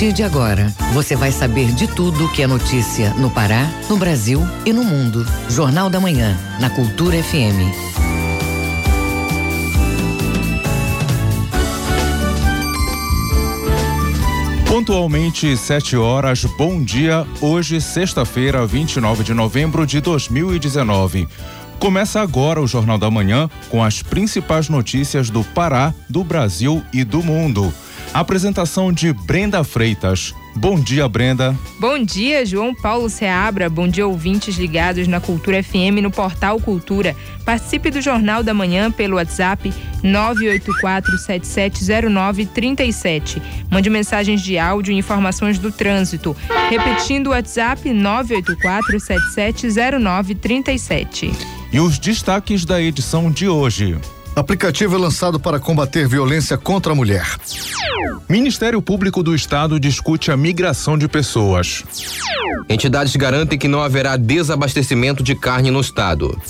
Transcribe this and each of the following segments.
partir de agora, você vai saber de tudo que é notícia no Pará, no Brasil e no mundo. Jornal da Manhã, na Cultura FM. Pontualmente, 7 horas, bom dia. Hoje, sexta-feira, 29 de novembro de 2019. Começa agora o Jornal da Manhã com as principais notícias do Pará, do Brasil e do mundo. Apresentação de Brenda Freitas. Bom dia, Brenda. Bom dia, João Paulo Seabra. Bom dia, ouvintes ligados na Cultura FM no Portal Cultura. Participe do Jornal da Manhã pelo WhatsApp 984-7709-37. Mande mensagens de áudio e informações do trânsito. Repetindo o WhatsApp 984-7709-37. E os destaques da edição de hoje. Aplicativo é lançado para combater violência contra a mulher. Ministério Público do Estado discute a migração de pessoas. Entidades garantem que não haverá desabastecimento de carne no estado.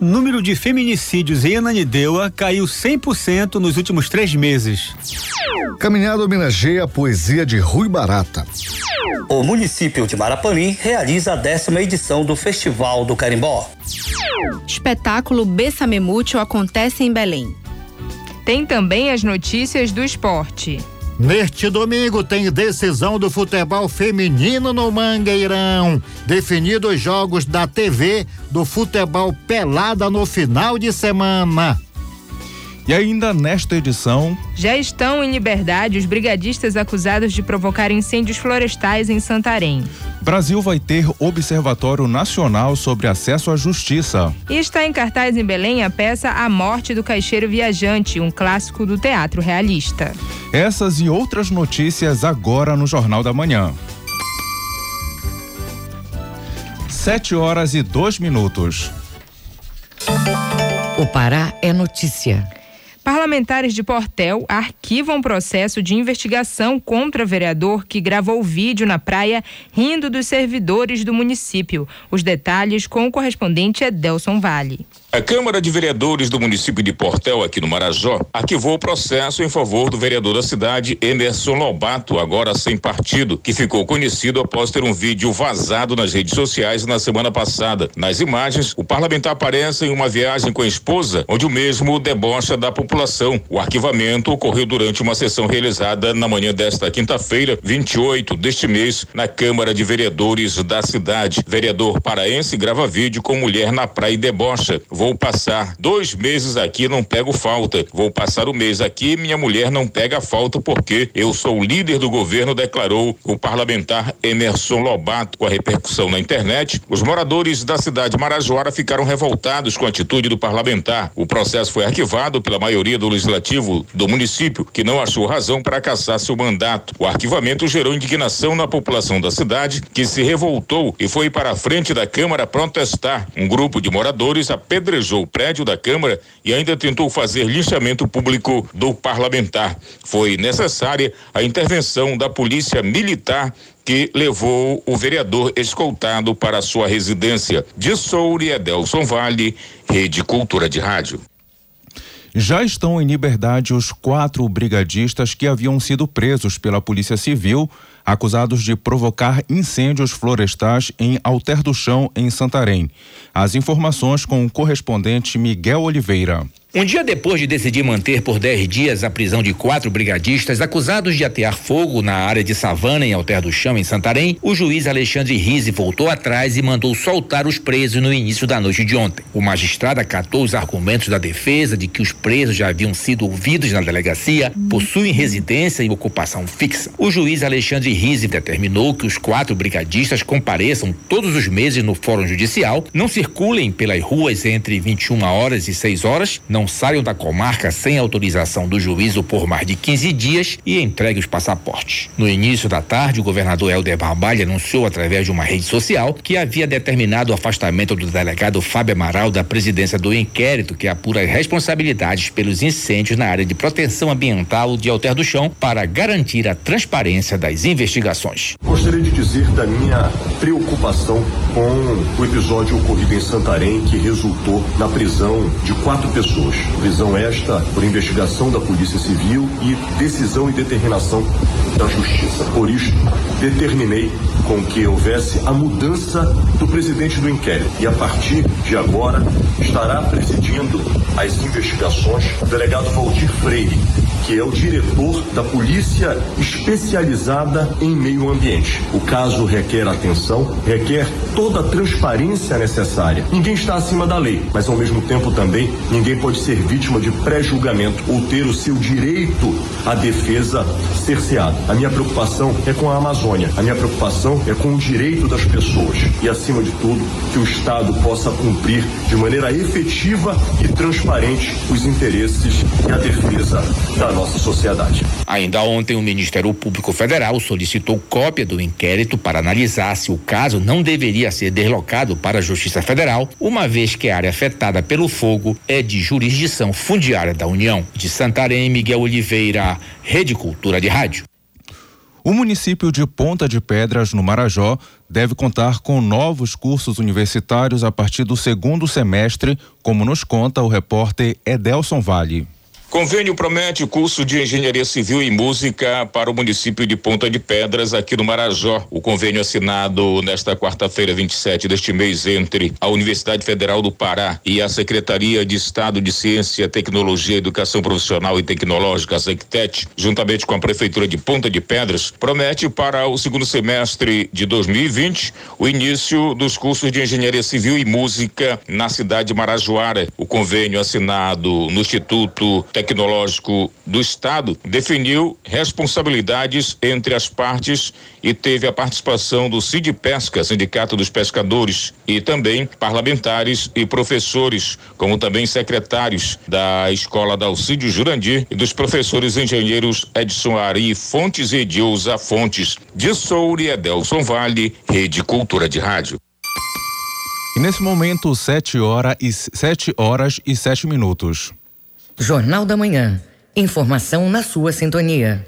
Número de feminicídios em Ananindeua caiu 100% nos últimos três meses. Caminhada homenageia a poesia de Rui Barata. O município de Marapanim realiza a décima edição do Festival do Carimbó. Espetáculo Bessamemútil acontece em Belém. Tem também as notícias do esporte. Neste domingo tem decisão do futebol feminino no Mangueirão. Definido os jogos da TV do futebol pelada no final de semana. E ainda nesta edição. Já estão em liberdade os brigadistas acusados de provocar incêndios florestais em Santarém. Brasil vai ter Observatório Nacional sobre Acesso à Justiça. E está em cartaz em Belém a peça A Morte do Caixeiro Viajante, um clássico do teatro realista. Essas e outras notícias agora no Jornal da Manhã. Sete horas e dois minutos. O Pará é notícia. Parlamentares de Portel arquivam processo de investigação contra vereador que gravou vídeo na praia rindo dos servidores do município. Os detalhes com o correspondente Edelson Vale. A Câmara de Vereadores do município de Portel, aqui no Marajó, arquivou o processo em favor do vereador da cidade, Emerson Lobato, agora sem partido, que ficou conhecido após ter um vídeo vazado nas redes sociais na semana passada. Nas imagens, o parlamentar aparece em uma viagem com a esposa, onde o mesmo debocha da população. O arquivamento ocorreu durante uma sessão realizada na manhã desta quinta-feira, 28 deste mês, na Câmara de Vereadores da cidade. Vereador paraense grava vídeo com mulher na praia e debocha. Vou passar dois meses aqui, não pego falta. Vou passar o mês aqui, minha mulher não pega falta porque eu sou o líder do governo, declarou o parlamentar Emerson Lobato. Com a repercussão na internet, os moradores da cidade de Marajoara ficaram revoltados com a atitude do parlamentar. O processo foi arquivado pela maioria do legislativo do município, que não achou razão para caçar seu mandato. O arquivamento gerou indignação na população da cidade, que se revoltou e foi para a frente da Câmara protestar. Um grupo de moradores apedrejou apedrejou o prédio da Câmara e ainda tentou fazer linchamento público do parlamentar. Foi necessária a intervenção da Polícia Militar que levou o vereador escoltado para sua residência. De Soure, Edelson Vale, Rede Cultura de Rádio. Já estão em liberdade os quatro brigadistas que haviam sido presos pela Polícia Civil, acusados de provocar incêndios florestais em Alter do Chão, em Santarém. As informações com o correspondente Miguel Oliveira. Um dia depois de decidir manter por 10 dias a prisão de quatro brigadistas acusados de atear fogo na área de Savana, em Alter do Chão, em Santarém, o juiz Alexandre Rise voltou atrás e mandou soltar os presos no início da noite de ontem. O magistrado acatou os argumentos da defesa de que os presos já haviam sido ouvidos na delegacia, possuem residência e ocupação fixa. O juiz Alexandre Rise determinou que os quatro brigadistas compareçam todos os meses no Fórum Judicial, não circulem pelas ruas entre 21 horas e 6 horas, não não saiam da comarca sem autorização do juízo por mais de 15 dias e entregue os passaportes. No início da tarde, o governador Helder Barbalho anunciou através de uma rede social que havia determinado o afastamento do delegado Fábio Amaral da presidência do inquérito que apura responsabilidades pelos incêndios na área de proteção ambiental de Alter do Chão para garantir a transparência das investigações. Gostaria de dizer da minha preocupação com o episódio ocorrido em Santarém que resultou na prisão de quatro pessoas anos. Prisão esta por investigação da Polícia Civil e decisão e determinação da Justiça. Por isso, determinei com que houvesse a mudança do presidente do inquérito e a partir de agora estará presidindo as investigações o delegado Valdir Freire, que é o diretor da Polícia Especializada em Meio Ambiente. O caso requer atenção, requer toda a transparência necessária. Ninguém está acima da lei, mas ao mesmo tempo também ninguém pode ser vítima de pré-julgamento ou ter o seu direito à defesa cerceado. A minha preocupação é com a Amazônia. A minha preocupação é com o direito das pessoas e, acima de tudo, que o Estado possa cumprir de maneira efetiva e transparente os interesses e a defesa da nossa sociedade. Ainda ontem, o Ministério Público Federal solicitou cópia do inquérito para analisar se o caso não deveria ser deslocado para a Justiça Federal, uma vez que a área afetada pelo fogo é de jurisdição fundiária da União. De Santarém, Miguel Oliveira, Rede Cultura de Rádio. O município de Ponta de Pedras, no Marajó, deve contar com novos cursos universitários a partir do segundo semestre, como nos conta o repórter Edelson Vale. Convênio promete curso de engenharia civil e música para o município de Ponta de Pedras, aqui no Marajó. O convênio assinado nesta quarta-feira, 27 deste mês, entre a Universidade Federal do Pará e a Secretaria de Estado de Ciência, Tecnologia, Educação Profissional e Tecnológica, a SECTET, juntamente com a Prefeitura de Ponta de Pedras, promete para o segundo semestre de 2020 o início dos cursos de engenharia civil e música na cidade de Marajoara. O convênio assinado no Instituto Tecnológico Tecnológico do Estado definiu responsabilidades entre as partes e teve a participação do CID Pesca, Sindicato dos Pescadores, e também parlamentares e professores, como também secretários da Escola da Alcídio Jurandir e dos professores engenheiros Edson Ari Fontes e Edilza Fontes, de Soure Edelson Vale, Rede Cultura de Rádio. E nesse momento, sete horas e sete horas e sete minutos. Jornal da Manhã. Informação na sua sintonia.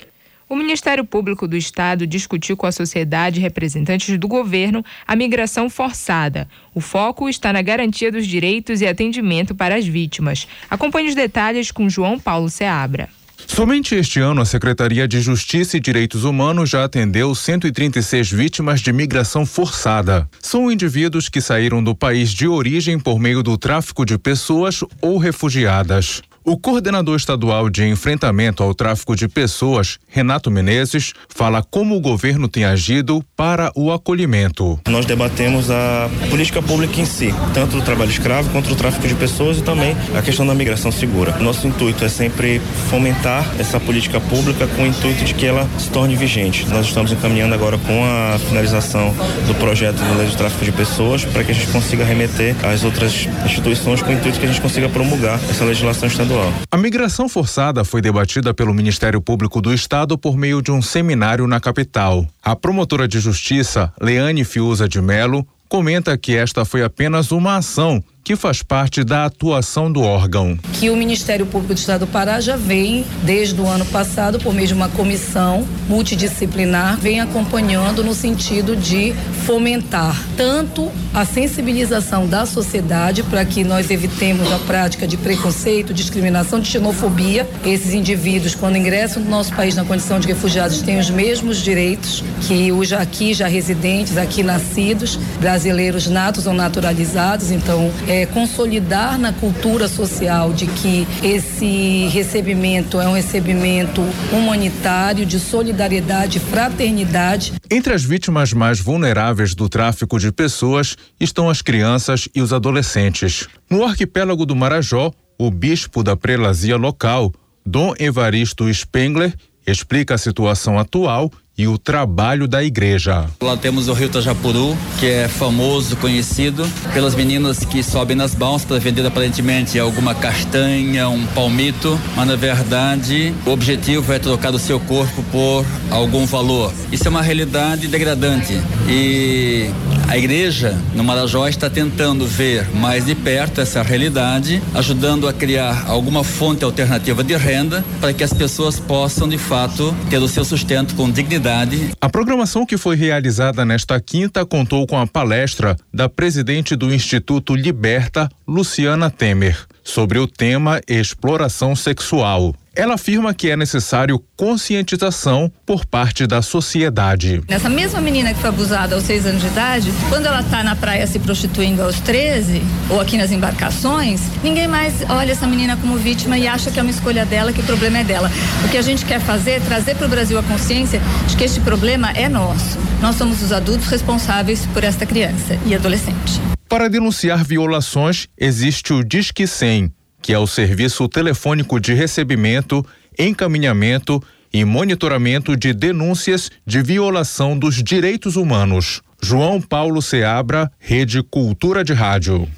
O Ministério Público do Estado discutiu com a sociedade e representantes do governo a migração forçada. O foco está na garantia dos direitos e atendimento para as vítimas. Acompanhe os detalhes com João Paulo Seabra. Somente este ano, a Secretaria de Justiça e Direitos Humanos já atendeu 136 vítimas de migração forçada. São indivíduos que saíram do país de origem por meio do tráfico de pessoas ou refugiadas. O coordenador estadual de enfrentamento ao tráfico de pessoas, Renato Menezes, fala como o governo tem agido para o acolhimento. Nós debatemos a política pública em si, tanto o trabalho escravo quanto o tráfico de pessoas e também a questão da migração segura. Nosso intuito é sempre fomentar essa política pública com o intuito de que ela se torne vigente. Nós estamos encaminhando agora com a finalização do projeto de lei de tráfico de pessoas para que a gente consiga remeter às outras instituições com o intuito que a gente consiga promulgar essa legislação estadual A migração forçada foi debatida pelo Ministério Público do Estado por meio de um seminário na capital. A promotora de justiça, Leane Fiuza de Melo, comenta que esta foi apenas uma ação que faz parte da atuação do órgão. Que o Ministério Público do Estado do Pará já vem, desde o ano passado, por meio de uma comissão multidisciplinar, vem acompanhando no sentido de fomentar tanto a sensibilização da sociedade para que nós evitemos a prática de preconceito, discriminação, de xenofobia. Esses indivíduos, quando ingressam no nosso país na condição de refugiados, têm os mesmos direitos que os aqui já residentes, aqui nascidos, brasileiros natos ou naturalizados. Então, é, é, consolidar na cultura social de que esse recebimento é um recebimento humanitário, de solidariedade, fraternidade. Entre as vítimas mais vulneráveis do tráfico de pessoas estão as crianças e os adolescentes. No arquipélago do Marajó, o bispo da prelazia local, Dom Evaristo Spengler, explica a situação atual e o trabalho da igreja. Lá temos o Rio Tajapuru, que é famoso, conhecido pelas meninas que sobem nas balsas para vender aparentemente alguma castanha, um palmito, mas na verdade o objetivo é trocar o seu corpo por algum valor. Isso é uma realidade degradante e a igreja no Marajó está tentando ver mais de perto essa realidade, ajudando a criar alguma fonte alternativa de renda para que as pessoas possam de fato ter o seu sustento com dignidade a programação que foi realizada nesta quinta contou com a palestra da presidente do Instituto Liberta, Luciana Temer. sobre o tema exploração sexual. Ela afirma que é necessário conscientização por parte da sociedade. Essa mesma menina que foi abusada aos seis anos de idade, quando ela está na praia se prostituindo aos 13, ou aqui nas embarcações, ninguém mais olha essa menina como vítima e acha que é uma escolha dela, que o problema é dela. O que a gente quer fazer é trazer para o Brasil a consciência de que este problema é nosso. Nós somos os adultos responsáveis por esta criança e adolescente. Para denunciar violações, existe o Disque 100 que é o serviço telefônico de recebimento, encaminhamento e monitoramento de denúncias de violação dos direitos humanos. João Paulo Seabra, Rede Cultura de Rádio.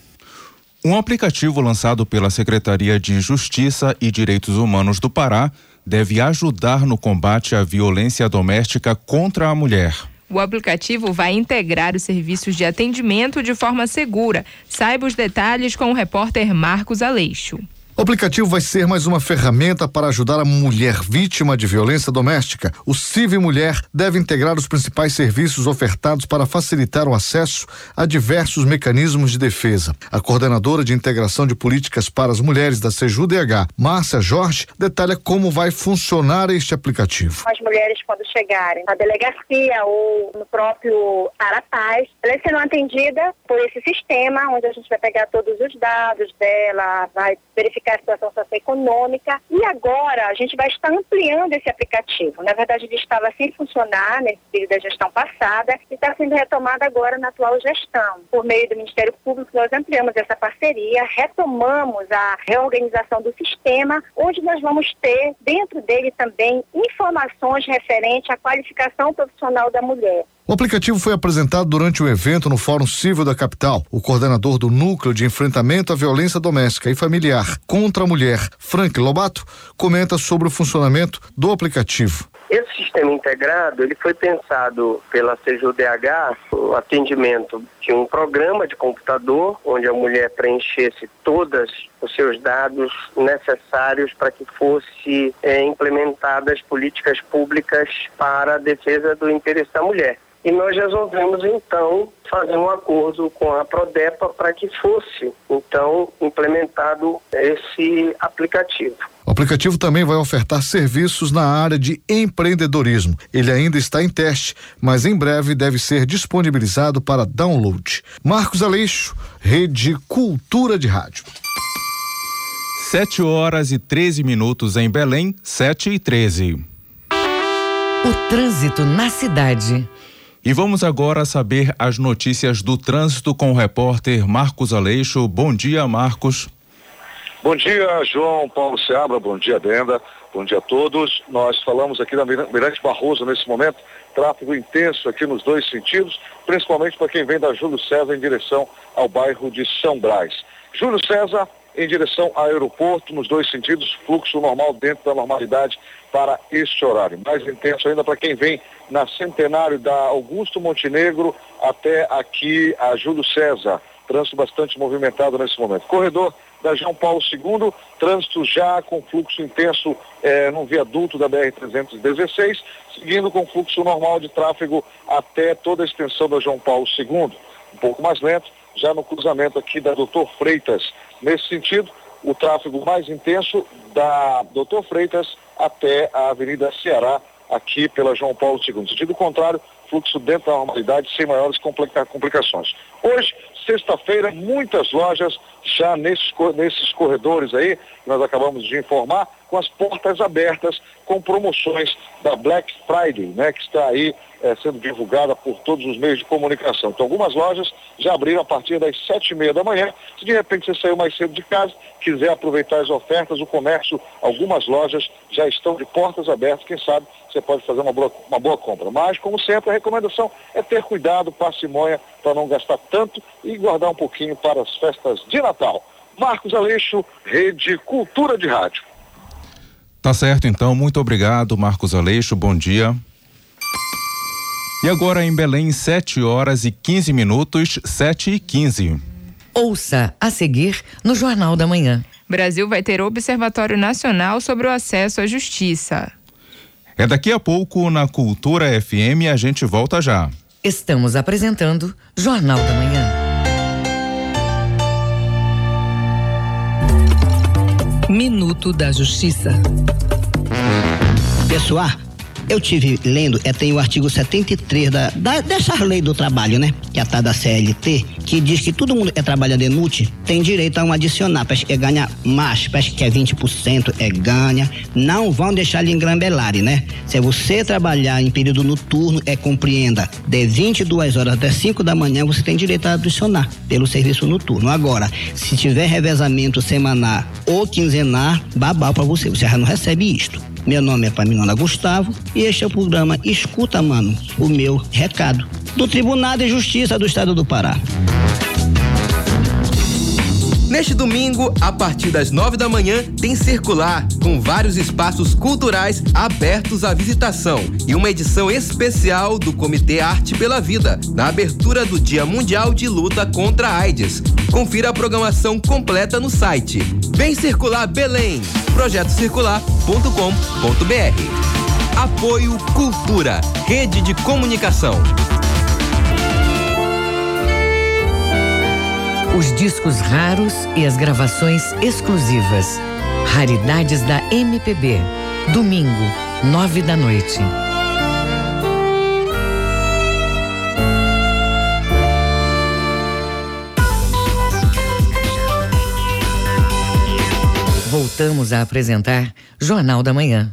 Um aplicativo lançado pela Secretaria de Justiça e Direitos Humanos do Pará deve ajudar no combate à violência doméstica contra a mulher. O aplicativo vai integrar os serviços de atendimento de forma segura. Saiba os detalhes com o repórter Marcos Aleixo. O aplicativo vai ser mais uma ferramenta para ajudar a mulher vítima de violência doméstica. O CIV Mulher deve integrar os principais serviços ofertados para facilitar o acesso a diversos mecanismos de defesa. A coordenadora de integração de políticas para as mulheres da CEJUDH, Márcia Jorge, detalha como vai funcionar este aplicativo. As mulheres, quando chegarem na delegacia ou no próprio Arapaz, elas serão atendidas por esse sistema, onde a gente vai pegar todos os dados dela, vai verificar a situação socioeconômica. E agora a gente vai estar ampliando esse aplicativo. Na verdade, ele estava sem funcionar nesse período da gestão passada e está sendo retomado agora na atual gestão. Por meio do Ministério Público, nós ampliamos essa parceria, retomamos a reorganização do sistema, onde nós vamos ter dentro dele também informações referentes à qualificação profissional da mulher. O aplicativo foi apresentado durante o evento no Fórum Civil da capital. O coordenador do Núcleo de Enfrentamento à Violência Doméstica e Familiar contra a Mulher, Frank Lobato, comenta sobre o funcionamento do aplicativo. Esse sistema integrado, ele foi pensado pela CJUDH, o atendimento de um programa de computador, onde a mulher preenchesse todos os seus dados necessários para que fosse é, implementadas políticas públicas para a defesa do interesse da mulher. E nós resolvemos então fazer um acordo com a Prodepa para que fosse então implementado esse aplicativo. O aplicativo também vai ofertar serviços na área de empreendedorismo. Ele ainda está em teste, mas em breve deve ser disponibilizado para download. Marcos Aleixo, Rede Cultura de Rádio. 7 horas e 13 minutos em Belém, 7 e 13. O trânsito na cidade. E vamos agora saber as notícias do trânsito com o repórter Marcos Aleixo. Bom dia, Marcos. Bom dia, João Paulo Seabra. Bom dia, Denda. Bom dia a todos. Nós falamos aqui na Mirante Barroso nesse momento. Tráfego intenso aqui nos dois sentidos, principalmente para quem vem da Júlio César em direção ao bairro de São Brás. Júlio César em direção ao aeroporto, nos dois sentidos, fluxo normal dentro da normalidade para este horário. Mais intenso ainda para quem vem na Centenário da Augusto Montenegro até aqui a Júlio César. Trânsito bastante movimentado nesse momento. Corredor da João Paulo II, trânsito já com fluxo intenso eh, no viaduto da BR-316, seguindo com fluxo normal de tráfego até toda a extensão da João Paulo II. Um pouco mais lento, já no cruzamento aqui da Doutor Freitas. Nesse sentido, o tráfego mais intenso da Doutor Freitas até a Avenida Ceará, aqui pela João Paulo II. No sentido contrário, fluxo dentro da normalidade, sem maiores complica complicações. Hoje, sexta-feira, muitas lojas já nesses, nesses corredores aí, que nós acabamos de informar, com as portas abertas, com promoções da Black Friday, né, que está aí é, sendo divulgada por todos os meios de comunicação. Então, algumas lojas já abriram a partir das sete e meia da manhã. Se de repente você saiu mais cedo de casa, quiser aproveitar as ofertas, o comércio, algumas lojas já estão de portas abertas. Quem sabe você pode fazer uma boa, uma boa compra. Mas, como sempre, a recomendação é ter cuidado, parcimônia, para não gastar tanto e guardar um pouquinho para as festas de Natal. Marcos Aleixo, Rede Cultura de Rádio. Tá certo, então. Muito obrigado, Marcos Aleixo. Bom dia. E agora em Belém, 7 horas e 15 minutos, 7 e 15. Ouça a seguir no Jornal da Manhã. Brasil vai ter Observatório Nacional sobre o Acesso à Justiça. É daqui a pouco na Cultura FM a gente volta já. Estamos apresentando Jornal da Manhã. Minuto da Justiça. Pessoal, eu tive lendo, é, tem o artigo 73 da, da, dessa lei do trabalho, né? Que é a tal da CLT, que diz que todo mundo que é trabalhador inútil tem direito a um adicional. Parece que é ganha mais, parece que é 20%, é ganha. Não vão deixar lhe engrambelarem, né? Se você trabalhar em período noturno, é compreenda, de 22 horas até 5 da manhã, você tem direito a adicionar pelo serviço noturno. Agora, se tiver revezamento semanal ou quinzenal, babau para você, você já não recebe isto. Meu nome é Paminona Gustavo e este é o programa Escuta, Mano, o meu recado. Do Tribunal de Justiça do Estado do Pará. Neste domingo, a partir das nove da manhã, tem circular, com vários espaços culturais abertos à visitação e uma edição especial do Comitê Arte pela Vida, na abertura do Dia Mundial de Luta contra a AIDS. Confira a programação completa no site. Vem circular Belém, projetocircular.com.br. Apoio Cultura, Rede de Comunicação. Os discos raros e as gravações exclusivas. Raridades da MPB. Domingo, nove da noite. Voltamos a apresentar Jornal da Manhã.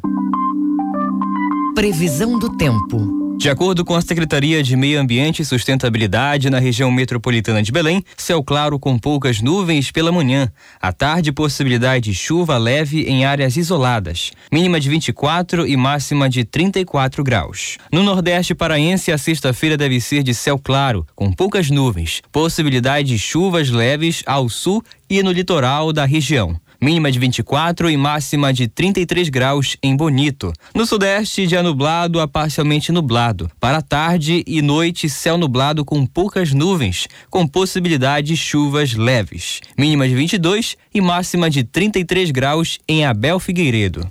Previsão do tempo. De acordo com a Secretaria de Meio Ambiente e Sustentabilidade na região metropolitana de Belém, céu claro com poucas nuvens pela manhã. À tarde, possibilidade de chuva leve em áreas isoladas. Mínima de 24 e máxima de 34 graus. No Nordeste paraense, a sexta-feira deve ser de céu claro, com poucas nuvens. Possibilidade de chuvas leves ao sul e no litoral da região mínima de 24 e máxima de 33 graus em Bonito. No sudeste, dia nublado a parcialmente nublado. Para tarde e noite, céu nublado com poucas nuvens, com possibilidade de chuvas leves. Mínima de 22 e máxima de 33 graus em Abel Figueiredo.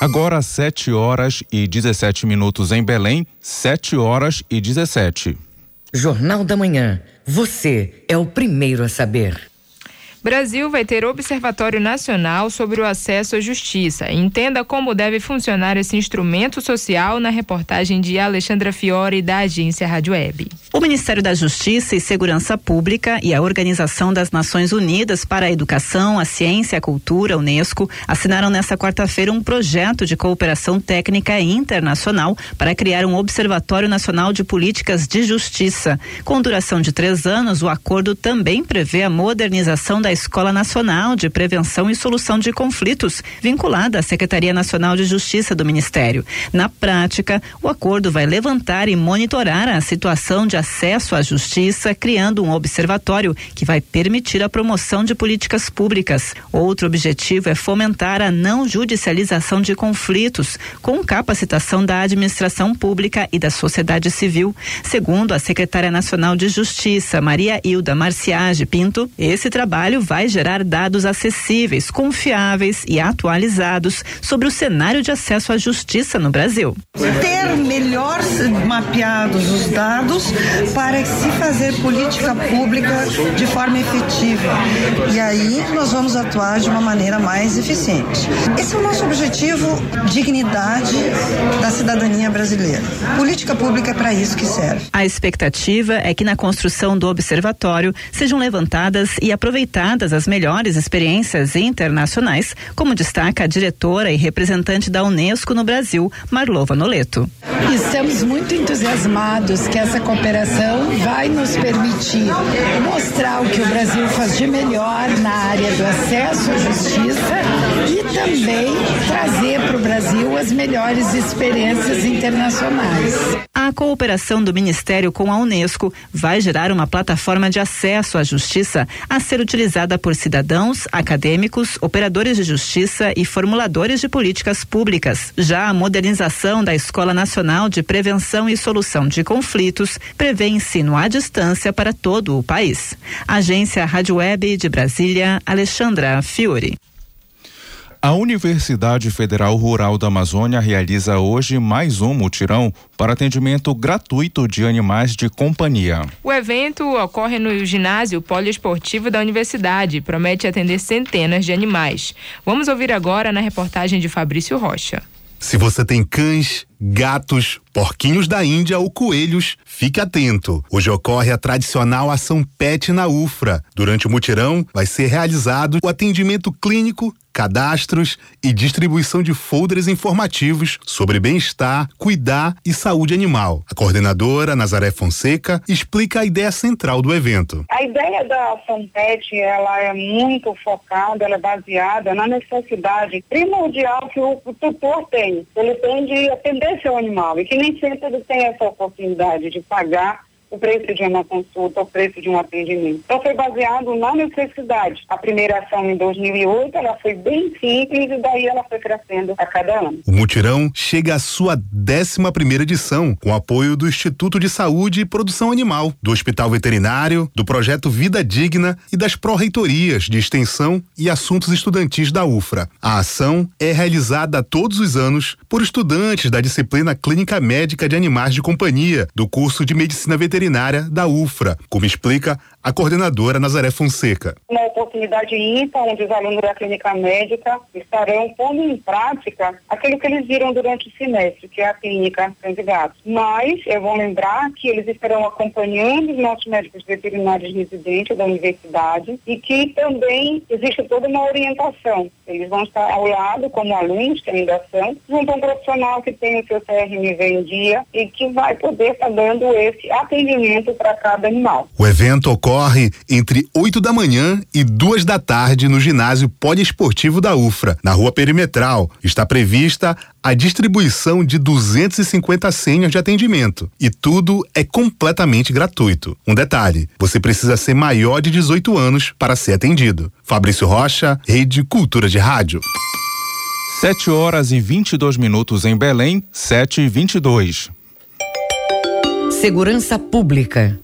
Agora 7 horas e 17 minutos em Belém, 7 horas e 17. Jornal da Manhã. Você é o primeiro a saber. Brasil vai ter Observatório Nacional sobre o Acesso à Justiça. Entenda como deve funcionar esse instrumento social na reportagem de Alexandra Fiore, da agência Rádio Web. O Ministério da Justiça e Segurança Pública e a Organização das Nações Unidas para a Educação, a Ciência e a Cultura, Unesco, assinaram nesta quarta-feira um projeto de cooperação técnica internacional para criar um Observatório Nacional de Políticas de Justiça. Com duração de três anos, o acordo também prevê a modernização da Escola Nacional de Prevenção e Solução de Conflitos, vinculada à Secretaria Nacional de Justiça do Ministério. Na prática, o acordo vai levantar e monitorar a situação de acesso à justiça, criando um observatório que vai permitir a promoção de políticas públicas. Outro objetivo é fomentar a não judicialização de conflitos, com capacitação da administração pública e da sociedade civil. Segundo a secretária nacional de Justiça, Maria Hilda Marciage Pinto, esse trabalho vai gerar dados acessíveis, confiáveis e atualizados sobre o cenário de acesso à justiça no Brasil. Ter melhor mapeados os dados para se fazer política pública de forma efetiva. E aí nós vamos atuar de uma maneira mais eficiente. Esse é o nosso objetivo, dignidade da cidadania brasileira. Política pública é para isso que serve. A expectativa é que na construção do observatório sejam levantadas e aproveitadas as melhores experiências internacionais, como destaca a diretora e representante da Unesco no Brasil, Marlova Noleto. Estamos muito entusiasmados que essa cooperação vai nos permitir mostrar o que o Brasil faz de melhor na área do acesso à justiça e também trazer para o Brasil as melhores experiências internacionais. A cooperação do Ministério com a Unesco vai gerar uma plataforma de acesso à justiça a ser utilizada por cidadãos, acadêmicos, operadores de justiça e formuladores de políticas públicas. Já a modernização da Escola Nacional de Prevenção e Solução de Conflitos prevê ensino à distância para todo o país. Agência Rádio Web de Brasília, Alexandra Fiore. A Universidade Federal Rural da Amazônia realiza hoje mais um mutirão para atendimento gratuito de animais de companhia. O evento ocorre no ginásio poliesportivo da universidade e promete atender centenas de animais. Vamos ouvir agora na reportagem de Fabrício Rocha. Se você tem cães, gatos, porquinhos da Índia ou coelhos, fique atento. Hoje ocorre a tradicional ação PET na UFRA. Durante o mutirão, vai ser realizado o atendimento clínico, cadastros e distribuição de folders informativos sobre bem-estar, cuidar e saúde animal. A coordenadora Nazaré Fonseca explica a ideia central do evento. A ideia da ação PET, ela é muito focada, ela é baseada na necessidade primordial que o tutor tem. Ele tem de atender seu animal. E que nem sempre ele tem essa oportunidade de pagar o preço de uma consulta, o preço de um atendimento. Então foi baseado na necessidade. A primeira ação em 2008, ela foi bem simples e daí ela foi crescendo a cada ano. O mutirão chega à sua 11 primeira edição, com apoio do Instituto de Saúde e Produção Animal, do Hospital Veterinário, do projeto Vida Digna e das pró-reitorias de extensão e assuntos estudantis da UFRA. A ação é realizada todos os anos por estudantes da disciplina Clínica Médica de Animais de Companhia, do curso de Medicina Veterinária veterinária da UFRA, como explica a coordenadora Nazaré Fonseca. Uma oportunidade ímpar onde os alunos da clínica médica estarão pondo em prática aquilo que eles viram durante o semestre, que é a clínica candidatos. Mas eu vou lembrar que eles estarão acompanhando os nossos médicos veterinários residentes da universidade e que também existe toda uma orientação. Eles vão estar ao lado como alunos que ainda são, junto a um profissional que tem o seu CRMV em dia e que vai poder estar dando esse atendimento atendimento para cada animal. O evento ocorre entre 8 da manhã e duas da tarde no ginásio poliesportivo da UFRA, na rua perimetral. Está prevista a distribuição de 250 senhas de atendimento e tudo é completamente gratuito. Um detalhe: você precisa ser maior de 18 anos para ser atendido. Fabrício Rocha, Rede Cultura de Rádio. 7 horas e 22 minutos em Belém, 7 e 22. Segurança Pública.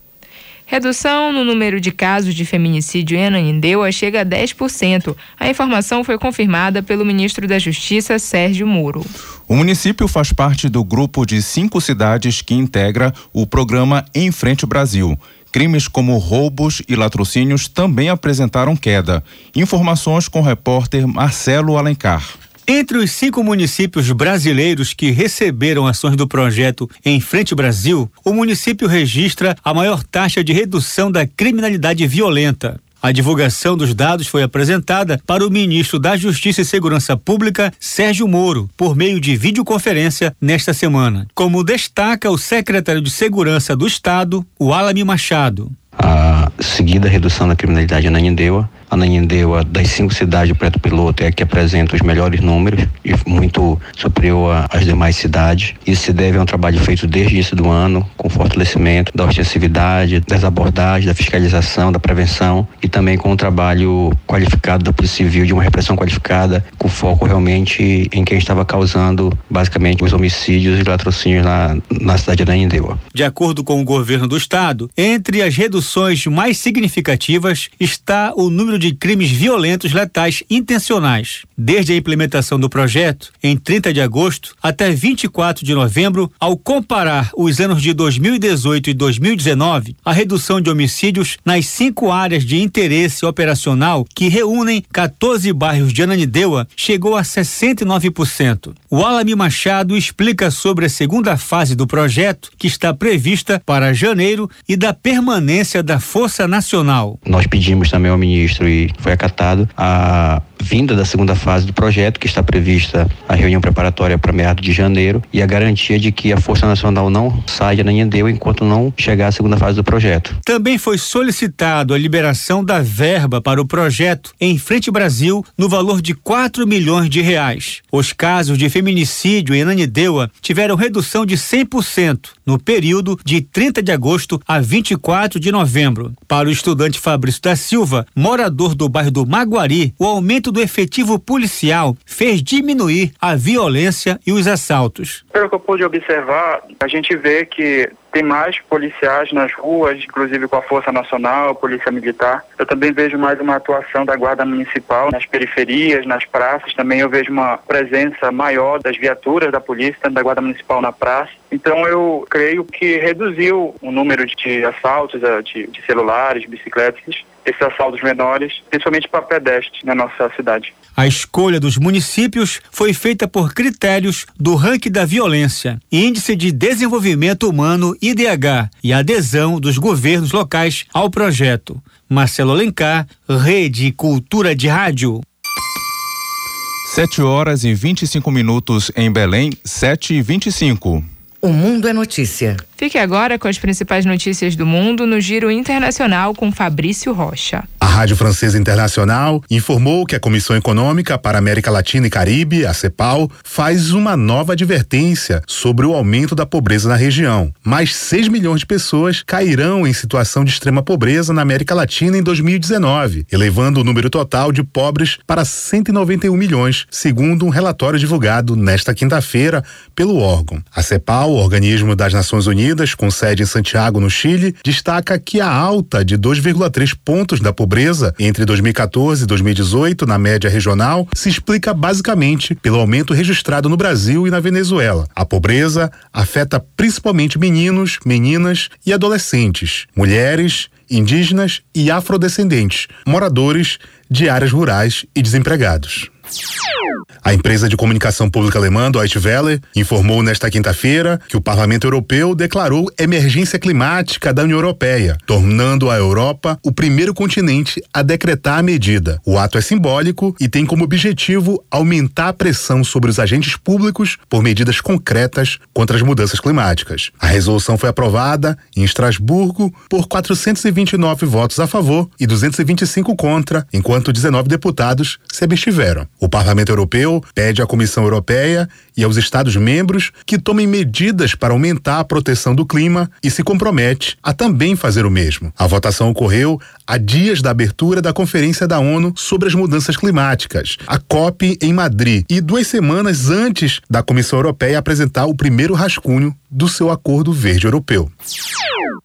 Redução no número de casos de feminicídio em Ananindeua chega a 10%. A informação foi confirmada pelo ministro da Justiça, Sérgio Moro. O município faz parte do grupo de cinco cidades que integra o programa Em Frente Brasil. Crimes como roubos e latrocínios também apresentaram queda. Informações com o repórter Marcelo Alencar. Entre os cinco municípios brasileiros que receberam ações do projeto Em Frente Brasil, o município registra a maior taxa de redução da criminalidade violenta. A divulgação dos dados foi apresentada para o ministro da Justiça e Segurança Pública, Sérgio Moro, por meio de videoconferência nesta semana. Como destaca o secretário de Segurança do Estado, o Alami Machado. A seguida redução da criminalidade na Nindeua Ananindeua, das cinco cidades do Preto Piloto, é a que apresenta os melhores números, e muito superior às demais cidades. Isso se deve a um trabalho feito desde o início do ano, com fortalecimento da ostensividade, das abordagens, da fiscalização, da prevenção e também com o um trabalho qualificado da Polícia Civil, de uma repressão qualificada, com foco realmente em quem estava causando, basicamente, os homicídios e latrocínios na, na cidade de Ananindeua. De acordo com o governo do estado, entre as reduções mais significativas está o número de crimes violentos letais intencionais. Desde a implementação do projeto, em 30 de agosto até 24 de novembro, ao comparar os anos de 2018 e 2019, a redução de homicídios nas cinco áreas de interesse operacional que reúnem 14 bairros de Ananindeua chegou a 69%. O Alami Machado explica sobre a segunda fase do projeto, que está prevista para janeiro, e da permanência da Força Nacional. Nós pedimos também ao ministro foi, acatado. A vinda da segunda fase do projeto, que está prevista a reunião preparatória para meados de janeiro, e a garantia de que a Força Nacional não saia na Indeu enquanto não chegar a segunda fase do projeto. Também foi solicitado a liberação da verba para o projeto Em Frente Brasil no valor de 4 milhões de reais. Os casos de feminicídio em Ananindeua tiveram redução de 100% no período de 30 de agosto a 24 de novembro. Para o estudante Fabrício da Silva, morador do bairro do Maguari, o aumento aumento do efetivo policial fez diminuir a violência e os assaltos. Pelo que eu pude observar, a gente vê que tem mais policiais nas ruas, inclusive com a Força Nacional, Polícia Militar. Eu também vejo mais uma atuação da Guarda Municipal nas periferias, nas praças. Também eu vejo uma presença maior das viaturas da polícia, da Guarda Municipal na praça. Então eu creio que reduziu o número de assaltos eh, de, de celulares, bicicletas, esses assaltos menores, principalmente para pedestres na nossa cidade. A escolha dos municípios foi feita por critérios do ranking da violência, índice de desenvolvimento humano IDH e adesão dos governos locais ao projeto. Marcelo Alencar, Rede Cultura de Rádio. 7 horas e 25 minutos em Belém, 7 e 25. O Mundo é Notícia. Fique agora com as principais notícias do mundo no Giro Internacional com Fabrício Rocha. A Rádio Francesa Internacional informou que a Comissão Econômica para América Latina e Caribe, a CEPAL, faz uma nova advertência sobre o aumento da pobreza na região. Mais 6 milhões de pessoas cairão em situação de extrema pobreza na América Latina em 2019, elevando o número total de pobres para 191 milhões, segundo um relatório divulgado nesta quinta-feira pelo órgão. A CEPAL, organismo das Nações Unidas, Unidas, com sede em Santiago, no Chile, destaca que a alta de 2,3 pontos da pobreza entre 2014 e 2018 na média regional se explica basicamente pelo aumento registrado no Brasil e na Venezuela. A pobreza afeta principalmente meninos, meninas e adolescentes, mulheres, indígenas e afrodescendentes, moradores de áreas rurais e desempregados. A empresa de comunicação pública alemã Deutsche Welle informou nesta quinta-feira que o Parlamento Europeu declarou emergência climática da União Europeia, tornando a Europa o primeiro continente a decretar a medida. O ato é simbólico e tem como objetivo aumentar a pressão sobre os agentes públicos por medidas concretas contra as mudanças climáticas. A resolução foi aprovada em Estrasburgo por 429 votos a favor e 225 contra, enquanto 19 deputados se abstiveram. O Parlamento Europeu pede à Comissão Europeia e aos Estados-membros que tomem medidas para aumentar a proteção do clima e se compromete a também fazer o mesmo. A votação ocorreu a dias da abertura da Conferência da ONU sobre as Mudanças Climáticas, a COP em Madrid, e duas semanas antes da Comissão Europeia apresentar o primeiro rascunho do seu Acordo Verde Europeu.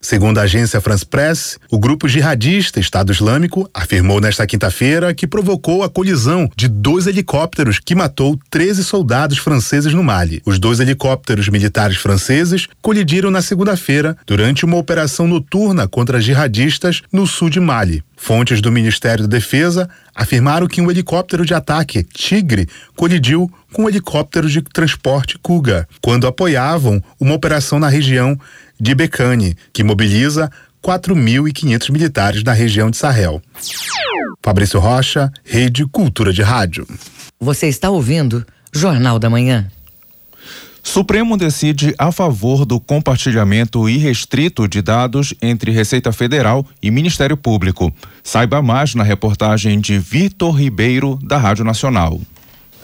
Segundo a agência France Press, o grupo jihadista Estado Islâmico afirmou nesta quinta-feira que provocou a colisão de dois helicópteros que matou 13 soldados franceses no Mali. Os dois helicópteros militares franceses colidiram na segunda-feira durante uma operação noturna contra jihadistas no sul de Mali. Fontes do Ministério da Defesa afirmaram que um helicóptero de ataque Tigre colidiu com um helicóptero de transporte Kuga quando apoiavam uma operação na região de Becane, que mobiliza 4.500 militares da região de Sahel. Fabrício Rocha, Rede Cultura de Rádio. Você está ouvindo Jornal da Manhã. Supremo decide a favor do compartilhamento irrestrito de dados entre Receita Federal e Ministério Público. Saiba mais na reportagem de Vitor Ribeiro, da Rádio Nacional.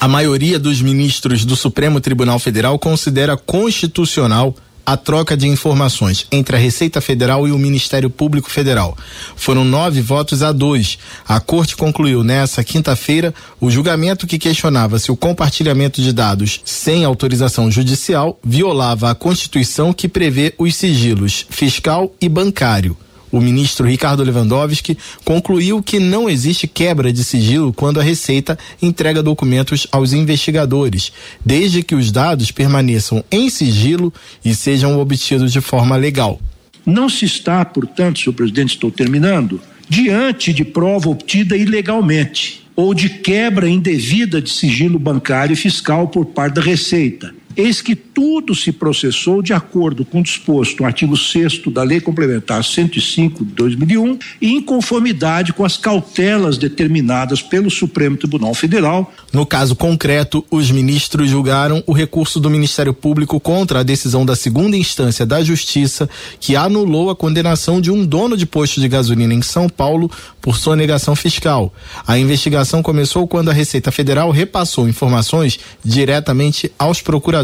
A maioria dos ministros do Supremo Tribunal Federal considera constitucional a troca de informações entre a Receita Federal e o Ministério Público Federal. Foram nove votos a dois. A Corte concluiu nessa quinta-feira o julgamento que questionava se o compartilhamento de dados sem autorização judicial violava a Constituição que prevê os sigilos fiscal e bancário o ministro Ricardo Lewandowski concluiu que não existe quebra de sigilo quando a Receita entrega documentos aos investigadores, desde que os dados permaneçam em sigilo e sejam obtidos de forma legal. Não se está, portanto, senhor presidente, estou terminando, diante de prova obtida ilegalmente ou de quebra indevida de sigilo bancário e fiscal por parte da Receita Eis que tudo se processou de acordo com o disposto no artigo 6 da Lei Complementar 105 de 2001 e em conformidade com as cautelas determinadas pelo Supremo Tribunal Federal. No caso concreto, os ministros julgaram o recurso do Ministério Público contra a decisão da segunda instância da Justiça que anulou a condenação de um dono de posto de gasolina em São Paulo por sonegação fiscal. A investigação começou quando a Receita Federal repassou informações diretamente aos procuradores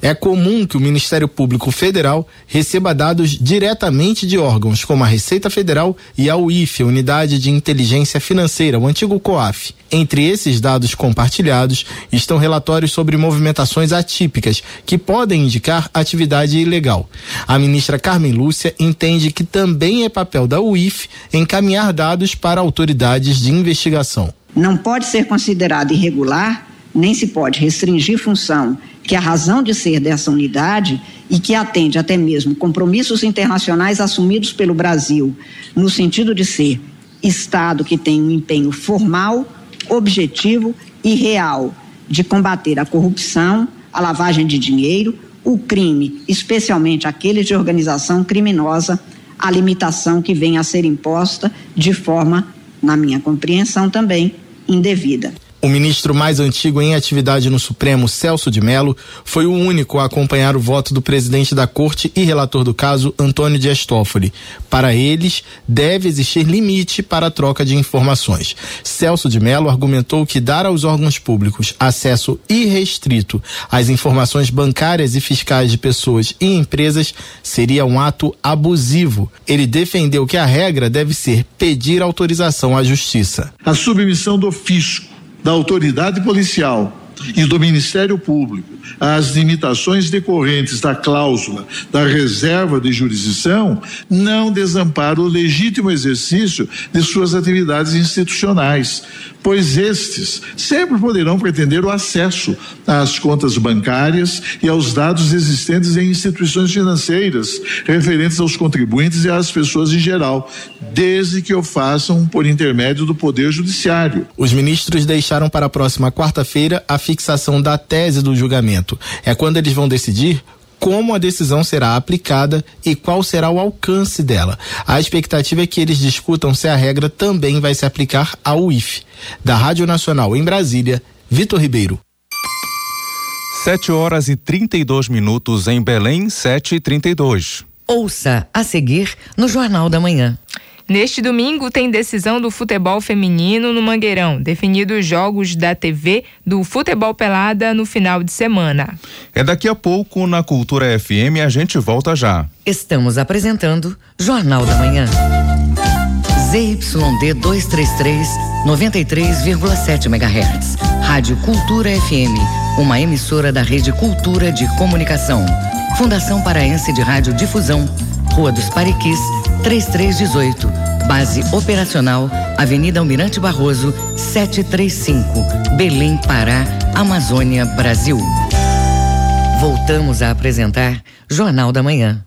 É comum que o Ministério Público Federal receba dados diretamente de órgãos como a Receita Federal e a UIF, a Unidade de Inteligência Financeira, o antigo COAF. Entre esses dados compartilhados estão relatórios sobre movimentações atípicas que podem indicar atividade ilegal. A ministra Carmen Lúcia entende que também é papel da UIF encaminhar dados para autoridades de investigação. Não pode ser considerado irregular, nem se pode restringir função que a razão de ser dessa unidade e que atende até mesmo compromissos internacionais assumidos pelo Brasil, no sentido de ser Estado que tem um empenho formal, objetivo e real de combater a corrupção, a lavagem de dinheiro, o crime, especialmente aquele de organização criminosa, a limitação que vem a ser imposta de forma, na minha compreensão também, indevida. O ministro mais antigo em atividade no Supremo, Celso de Mello, foi o único a acompanhar o voto do presidente da corte e relator do caso, Antônio Dias Toffoli. Para eles, deve existir limite para a troca de informações. Celso de Mello argumentou que dar aos órgãos públicos acesso irrestrito às informações bancárias e fiscais de pessoas e empresas seria um ato abusivo. Ele defendeu que a regra deve ser pedir autorização à justiça. A submissão do fisco da autoridade policial e do Ministério Público às limitações decorrentes da cláusula da reserva de jurisdição não desampara o legítimo exercício de suas atividades institucionais, pois estes sempre poderão pretender o acesso às contas bancárias e aos dados existentes em instituições financeiras referentes aos contribuintes e às pessoas em geral, desde que o façam por intermédio do Poder Judiciário. Os ministros deixaram para a próxima quarta-feira a fixação da tese do julgamento. É quando eles vão decidir como a decisão será aplicada e qual será o alcance dela. A expectativa é que eles discutam se a regra também vai se aplicar ao UIF. Da Rádio Nacional em Brasília, Vitor Ribeiro. 7 horas e 32 minutos em Belém, 7 e 32. Ouça a seguir no Jornal da Manhã. Neste domingo tem decisão do futebol feminino no Mangueirão, definido os jogos da TV do Futebol Pelada no final de semana. É daqui a pouco na Cultura FM a gente volta já. Estamos apresentando Jornal da Manhã. ZYD 233, 93,7 MHz. Rádio Cultura FM, uma emissora da Rede Cultura de Comunicação. Fundação Paraense de Rádio Difusão, Rua dos Pariquis, 3318. Base operacional, Avenida Almirante Barroso, 735. Belém, Pará, Amazônia, Brasil. Voltamos a apresentar Jornal da Manhã.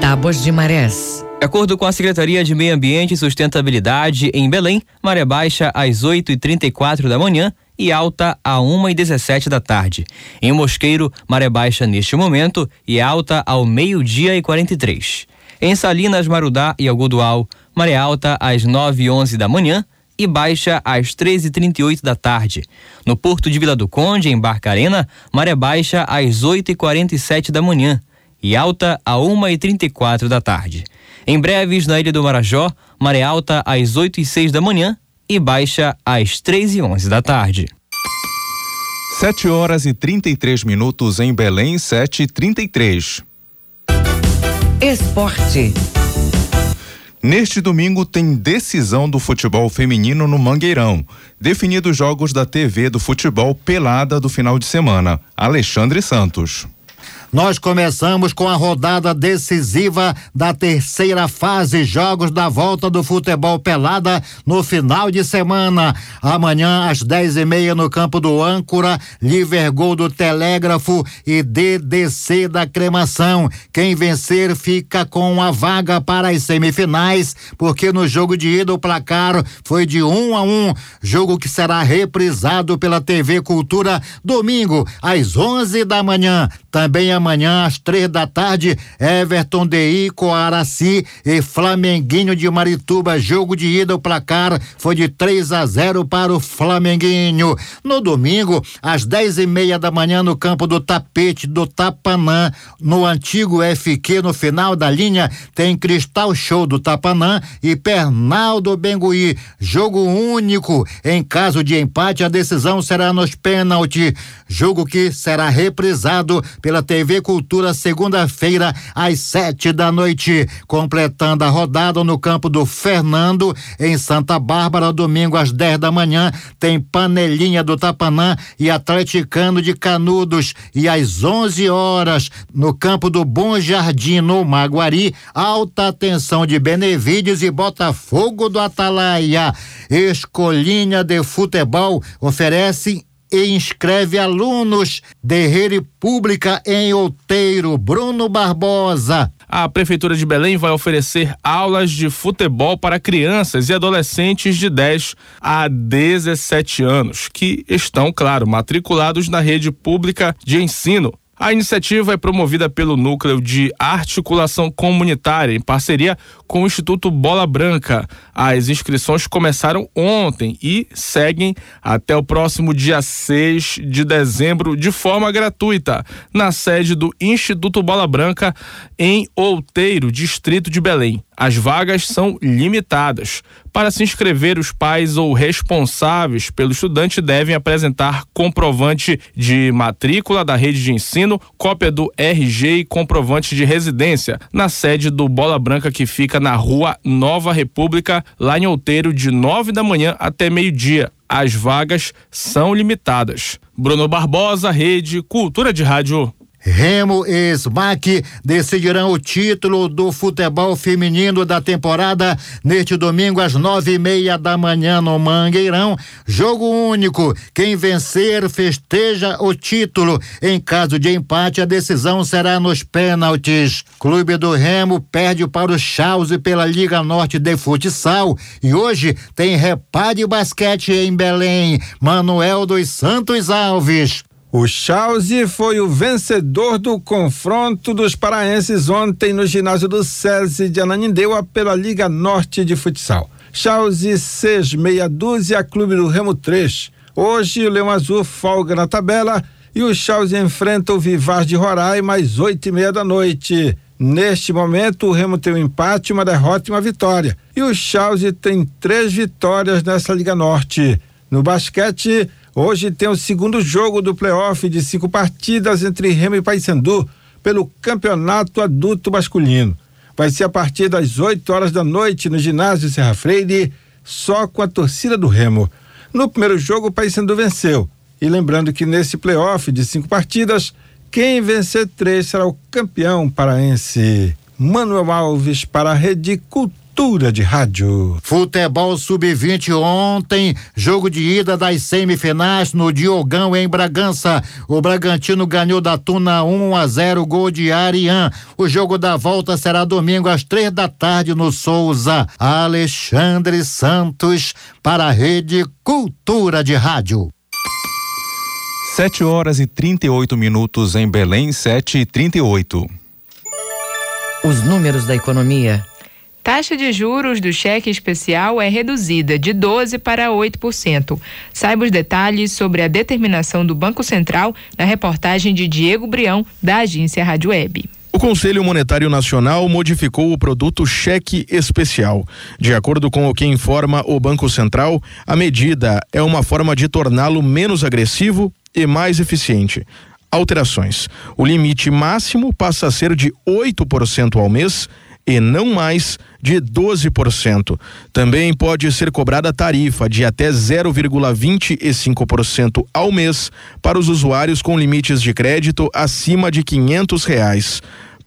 Tábuas de Marés. De acordo com a Secretaria de Meio Ambiente e Sustentabilidade em Belém, maré baixa às 8h34 da manhã e alta a 1h17 da tarde. Em Mosqueiro, maré baixa neste momento e alta ao meio-dia e 43. Em Salinas, Marudá e Algodual, maré alta às 9h11 da manhã e baixa às 13h38 da tarde. No Porto de Vila do Conde, em Barcarena, maré baixa às 8h47 da manhã e alta a 1h34 da tarde. Em breves, na Ilha do Marajó, maré alta às 8 e 6 da manhã e baixa às 3 e 11 da tarde. 7 horas e 33 minutos em Belém, 7 e 33. Esporte. Neste domingo tem decisão do futebol feminino no Mangueirão. Definidos jogos da TV do futebol pelada do final de semana. Alexandre Santos. Nós começamos com a rodada decisiva da terceira fase, jogos da volta do futebol pelada no final de semana. Amanhã, às dez e meia, no campo do Âncora, Livergol do Telégrafo e DDC da Cremação. Quem vencer fica com a vaga para as semifinais, porque no jogo de ida o placar foi de um a um. Jogo que será reprisado pela TV Cultura domingo, às onze da manhã. Também amanhã, às três da tarde, Everton DI, Coaraci e Flamenguinho de Marituba. Jogo de ida, o placar foi de 3 a 0 para o Flamenguinho. No domingo, às dez e meia da manhã, no campo do Tapete do Tapanã, no antigo FQ, no final da linha, tem Cristal Show do Tapanã e Pernaldo Bengui. Jogo único. Em caso de empate, a decisão será nos pênaltis. Jogo que será reprisado pela TV Cultura segunda-feira às sete da noite, completando a rodada no campo do Fernando em Santa Bárbara, domingo às dez da manhã, tem Panelinha do Tapanã e Atleticano de Canudos e às onze horas no campo do Bom Jardim no Maguari, alta tensão de Benevides e Botafogo do Atalaia. Escolinha de Futebol oferece e inscreve alunos de rede pública em Outeiro. Bruno Barbosa. A Prefeitura de Belém vai oferecer aulas de futebol para crianças e adolescentes de 10 a 17 anos, que estão, claro, matriculados na rede pública de ensino. A iniciativa é promovida pelo Núcleo de Articulação Comunitária, em parceria com o Instituto Bola Branca. As inscrições começaram ontem e seguem até o próximo dia 6 de dezembro de forma gratuita, na sede do Instituto Bola Branca, em Outeiro, distrito de Belém. As vagas são limitadas. Para se inscrever, os pais ou responsáveis pelo estudante devem apresentar comprovante de matrícula da rede de ensino, cópia do RG e comprovante de residência na sede do Bola Branca que fica na Rua Nova República, lá em Outeiro, de nove da manhã até meio-dia. As vagas são limitadas. Bruno Barbosa, Rede Cultura de Rádio. Remo e SMAC decidirão o título do futebol feminino da temporada neste domingo às nove e meia da manhã no Mangueirão. Jogo único. Quem vencer festeja o título. Em caso de empate, a decisão será nos pênaltis. Clube do Remo perde para o Chause pela Liga Norte de Futsal. E hoje tem repá de basquete em Belém. Manuel dos Santos Alves. O Chause foi o vencedor do confronto dos paraenses ontem no ginásio do SESI de Ananindeua pela Liga Norte de Futsal. Chause 6 meia dúzia, Clube do Remo 3. Hoje o Leão Azul folga na tabela e o Chause enfrenta o Vivar de Roraima às oito e meia da noite. Neste momento, o Remo tem um empate, uma derrota e uma vitória. E o Chause tem três vitórias nessa Liga Norte. No basquete, Hoje tem o segundo jogo do playoff de cinco partidas entre Remo e Paysandu pelo Campeonato Adulto Masculino. Vai ser a partir das 8 horas da noite no ginásio Serra Freire, só com a torcida do Remo. No primeiro jogo, o Paysandu venceu. E lembrando que nesse playoff de cinco partidas, quem vencer três será o campeão paraense. Manuel Alves para a Rede Cultura Cultura de Rádio. Futebol Sub-20 ontem, jogo de ida das semifinais no Diogão em Bragança. O Bragantino ganhou da Tuna 1 a 0 gol de Arian. O jogo da volta será domingo às três da tarde no Souza. Alexandre Santos para a Rede Cultura de Rádio. 7 horas e 38 minutos em Belém, 7 e 38. Os números da economia Taxa de juros do cheque especial é reduzida de 12% para 8%. Saiba os detalhes sobre a determinação do Banco Central na reportagem de Diego Brião, da agência Rádio Web. O Conselho Monetário Nacional modificou o produto cheque especial. De acordo com o que informa o Banco Central, a medida é uma forma de torná-lo menos agressivo e mais eficiente. Alterações: o limite máximo passa a ser de 8% ao mês e não mais de 12%. Também pode ser cobrada tarifa de até 0,25% ao mês para os usuários com limites de crédito acima de quinhentos reais.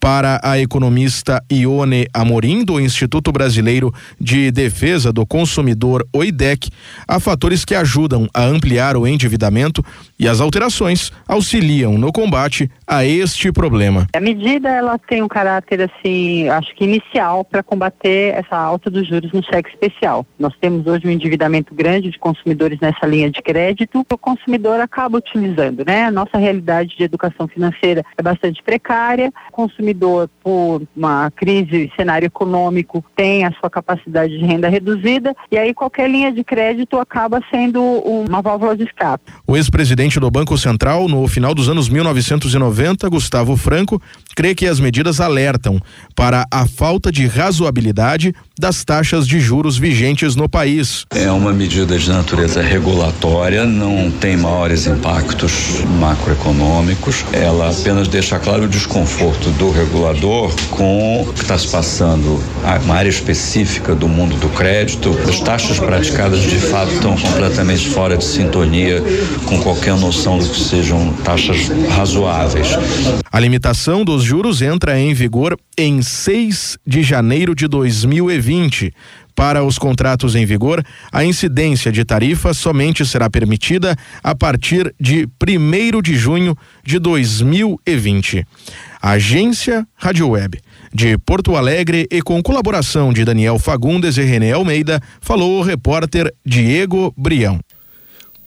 Para a economista Ione Amorim, do Instituto Brasileiro de Defesa do Consumidor, OIDEC, há fatores que ajudam a ampliar o endividamento e as alterações auxiliam no combate a este problema. A medida ela tem um caráter assim, acho que inicial para combater essa alta dos juros no cheque especial. Nós temos hoje um endividamento grande de consumidores nessa linha de crédito, o consumidor acaba utilizando, né? A nossa realidade de educação financeira é bastante precária, o consumidor por uma crise, cenário econômico, tem a sua capacidade de renda reduzida e aí qualquer linha de crédito acaba sendo uma válvula de escape. O ex-presidente do Banco Central, no final dos anos 1990, Gustavo Franco, crê que as medidas alertam para a falta de razoabilidade das taxas de juros vigentes no país. É uma medida de natureza regulatória, não tem maiores impactos macroeconômicos. Ela apenas deixa claro o desconforto do regulador com o que está se passando uma área específica do mundo do crédito. As taxas praticadas de fato estão completamente fora de sintonia com qualquer noção do que sejam taxas razoáveis. A limitação dos juros entra em vigor em 6 de janeiro de 2020. Para os contratos em vigor, a incidência de tarifa somente será permitida a partir de 1 de junho de 2020. Agência Rádio Web. De Porto Alegre e com colaboração de Daniel Fagundes e René Almeida, falou o repórter Diego Brião.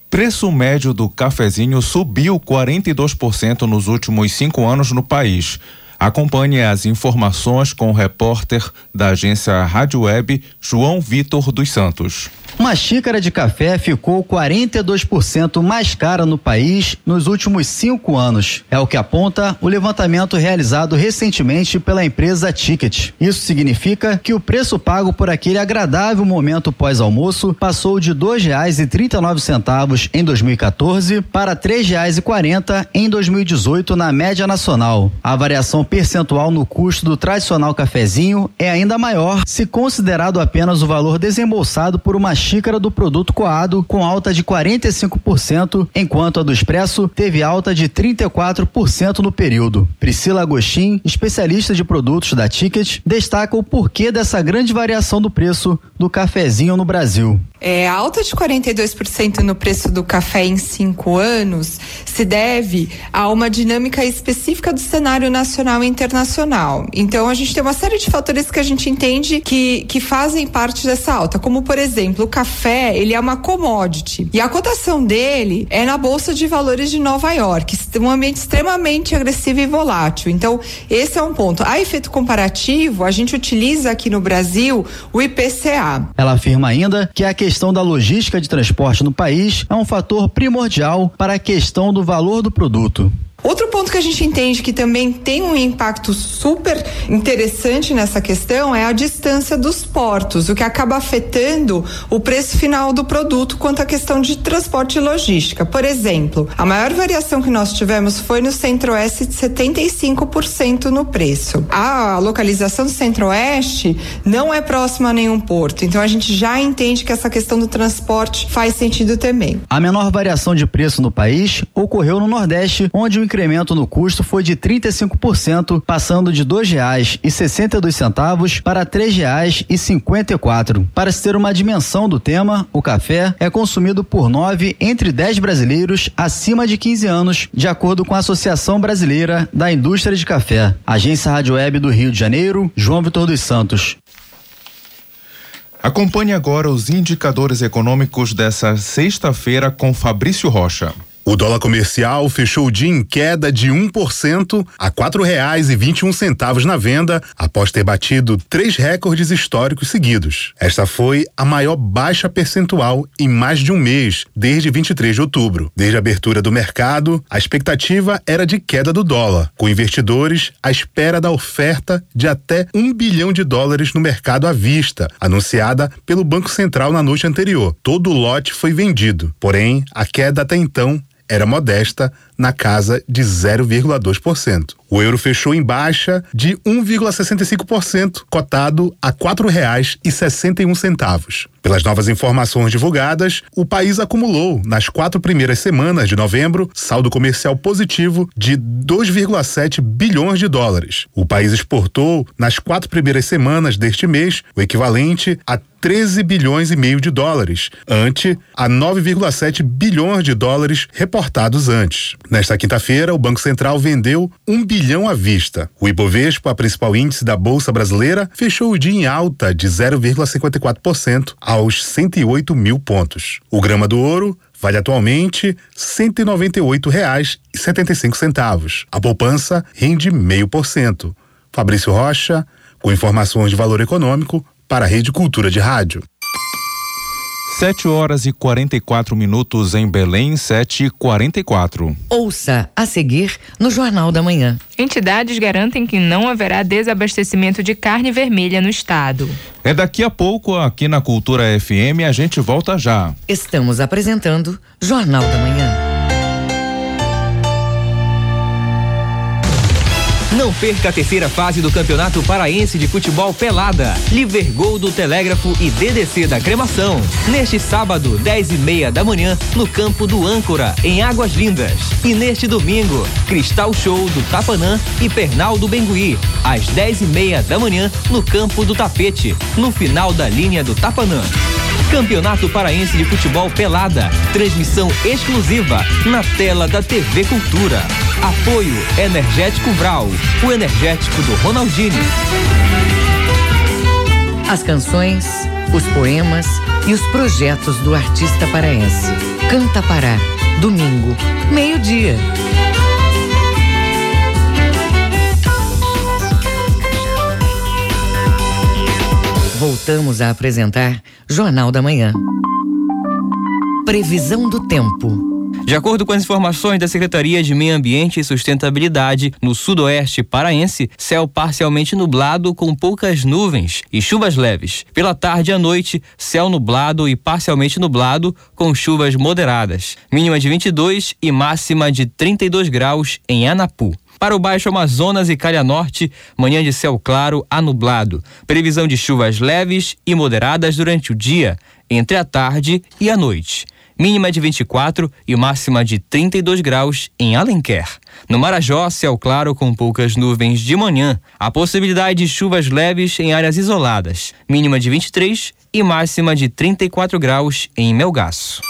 Preço médio do cafezinho subiu 42% nos últimos cinco anos no país. Acompanhe as informações com o repórter da agência Rádio Web, João Vitor dos Santos. Uma xícara de café ficou 42% mais cara no país nos últimos cinco anos. É o que aponta o levantamento realizado recentemente pela empresa Ticket. Isso significa que o preço pago por aquele agradável momento pós-almoço passou de nove centavos em 2014 para e quarenta em 2018 na média nacional. A variação percentual no custo do tradicional cafezinho é ainda maior se considerado apenas o valor desembolsado por uma xícara do produto coado com alta de 45%, enquanto a do expresso teve alta de 34% no período. Priscila Agostin, especialista de produtos da Ticket, destaca o porquê dessa grande variação do preço do cafezinho no Brasil. É, a alta de 42% no preço do café em cinco anos se deve a uma dinâmica específica do cenário nacional e internacional. Então, a gente tem uma série de fatores que a gente entende que, que fazem parte dessa alta, como, por exemplo, o café, ele é uma commodity e a cotação dele é na Bolsa de Valores de Nova York, um ambiente extremamente agressivo e volátil. Então, esse é um ponto. A efeito comparativo, a gente utiliza aqui no Brasil o IPCA. Ela afirma ainda que a questão da logística de transporte no país é um fator primordial para a questão do valor do produto. Outro ponto que a gente entende que também tem um impacto super interessante nessa questão é a distância dos portos, o que acaba afetando o preço final do produto quanto à questão de transporte e logística. Por exemplo, a maior variação que nós tivemos foi no Centro-Oeste de 75% no preço. A localização do Centro-Oeste não é próxima a nenhum porto, então a gente já entende que essa questão do transporte faz sentido também. A menor variação de preço no país ocorreu no Nordeste, onde o incremento no custo foi de 35%, passando de dois centavos para e quatro. Para se ter uma dimensão do tema, o café é consumido por nove entre dez brasileiros acima de 15 anos, de acordo com a Associação Brasileira da Indústria de Café. Agência Rádio Web do Rio de Janeiro, João Vitor dos Santos. Acompanhe agora os indicadores econômicos dessa sexta-feira com Fabrício Rocha. O dólar comercial fechou o dia em queda de 1% a um centavos na venda, após ter batido três recordes históricos seguidos. Esta foi a maior baixa percentual em mais de um mês, desde 23 de outubro. Desde a abertura do mercado, a expectativa era de queda do dólar, com investidores à espera da oferta de até um bilhão de dólares no mercado à vista, anunciada pelo Banco Central na noite anterior. Todo o lote foi vendido, porém, a queda até então era modesta, na casa de 0,2%. O euro fechou em baixa de 1,65%, cotado a R$ 4,61. Pelas novas informações divulgadas, o país acumulou, nas quatro primeiras semanas de novembro, saldo comercial positivo de 2,7 bilhões de dólares. O país exportou, nas quatro primeiras semanas deste mês, o equivalente a 13 bilhões e meio de dólares, ante a 9,7 bilhões de dólares reportados antes. Nesta quinta-feira, o Banco Central vendeu um bilhão à vista. O Ibovespa, principal índice da Bolsa Brasileira, fechou o dia em alta de 0,54% aos 108 mil pontos. O grama do ouro vale atualmente R$ 198,75. A poupança rende meio por cento. Fabrício Rocha, com informações de valor econômico, para a Rede Cultura de Rádio. 7 horas e 44 minutos em Belém, 7 e 44. Ouça a seguir no Jornal da Manhã. Entidades garantem que não haverá desabastecimento de carne vermelha no estado. É daqui a pouco, aqui na Cultura FM, a gente volta já. Estamos apresentando Jornal da Manhã. Não perca a terceira fase do Campeonato Paraense de Futebol Pelada. Livergol do Telégrafo e DDC da Cremação. Neste sábado, 10 e meia da manhã, no campo do Âncora, em Águas Lindas. E neste domingo, Cristal Show do Tapanã e Pernal do Bengui, às 10 e meia da manhã, no campo do Tapete, no final da linha do Tapanã. Campeonato Paraense de Futebol Pelada. Transmissão exclusiva na tela da TV Cultura. Apoio Energético Vral, o energético do Ronaldinho. As canções, os poemas e os projetos do artista paraense. Canta Pará, domingo, meio-dia. Voltamos a apresentar Jornal da Manhã. Previsão do tempo. De acordo com as informações da Secretaria de Meio Ambiente e Sustentabilidade, no sudoeste paraense, céu parcialmente nublado com poucas nuvens e chuvas leves. Pela tarde e à noite, céu nublado e parcialmente nublado com chuvas moderadas. Mínima de 22 e máxima de 32 graus em Anapu. Para o Baixo Amazonas e Calha Norte, manhã de céu claro a nublado. Previsão de chuvas leves e moderadas durante o dia, entre a tarde e a noite. Mínima de 24 e máxima de 32 graus em Alenquer. No Marajó, céu claro com poucas nuvens de manhã. A possibilidade de chuvas leves em áreas isoladas. Mínima de 23 e máxima de 34 graus em Melgaço.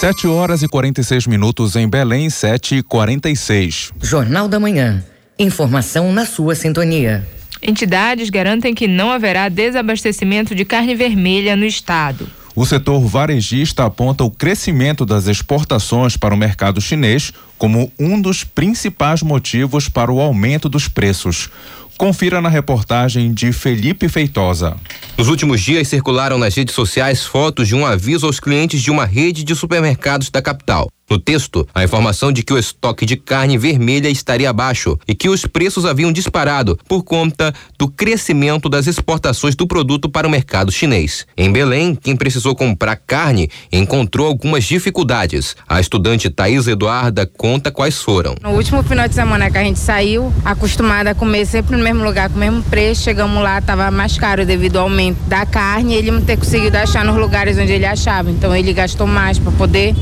7 horas e 46 minutos em Belém, 7 e 46. Jornal da Manhã. Informação na sua sintonia. Entidades garantem que não haverá desabastecimento de carne vermelha no estado. O setor varejista aponta o crescimento das exportações para o mercado chinês como um dos principais motivos para o aumento dos preços. Confira na reportagem de Felipe Feitosa. Nos últimos dias circularam nas redes sociais fotos de um aviso aos clientes de uma rede de supermercados da capital. No texto, a informação de que o estoque de carne vermelha estaria baixo e que os preços haviam disparado por conta do crescimento das exportações do produto para o mercado chinês. Em Belém, quem precisou comprar carne encontrou algumas dificuldades. A estudante Thaís Eduarda conta quais foram. No último final de semana que a gente saiu, acostumada a comer sempre no mesmo lugar, com o mesmo preço, chegamos lá, estava mais caro devido ao aumento da carne ele não ter conseguido achar nos lugares onde ele achava. Então ele gastou mais para poder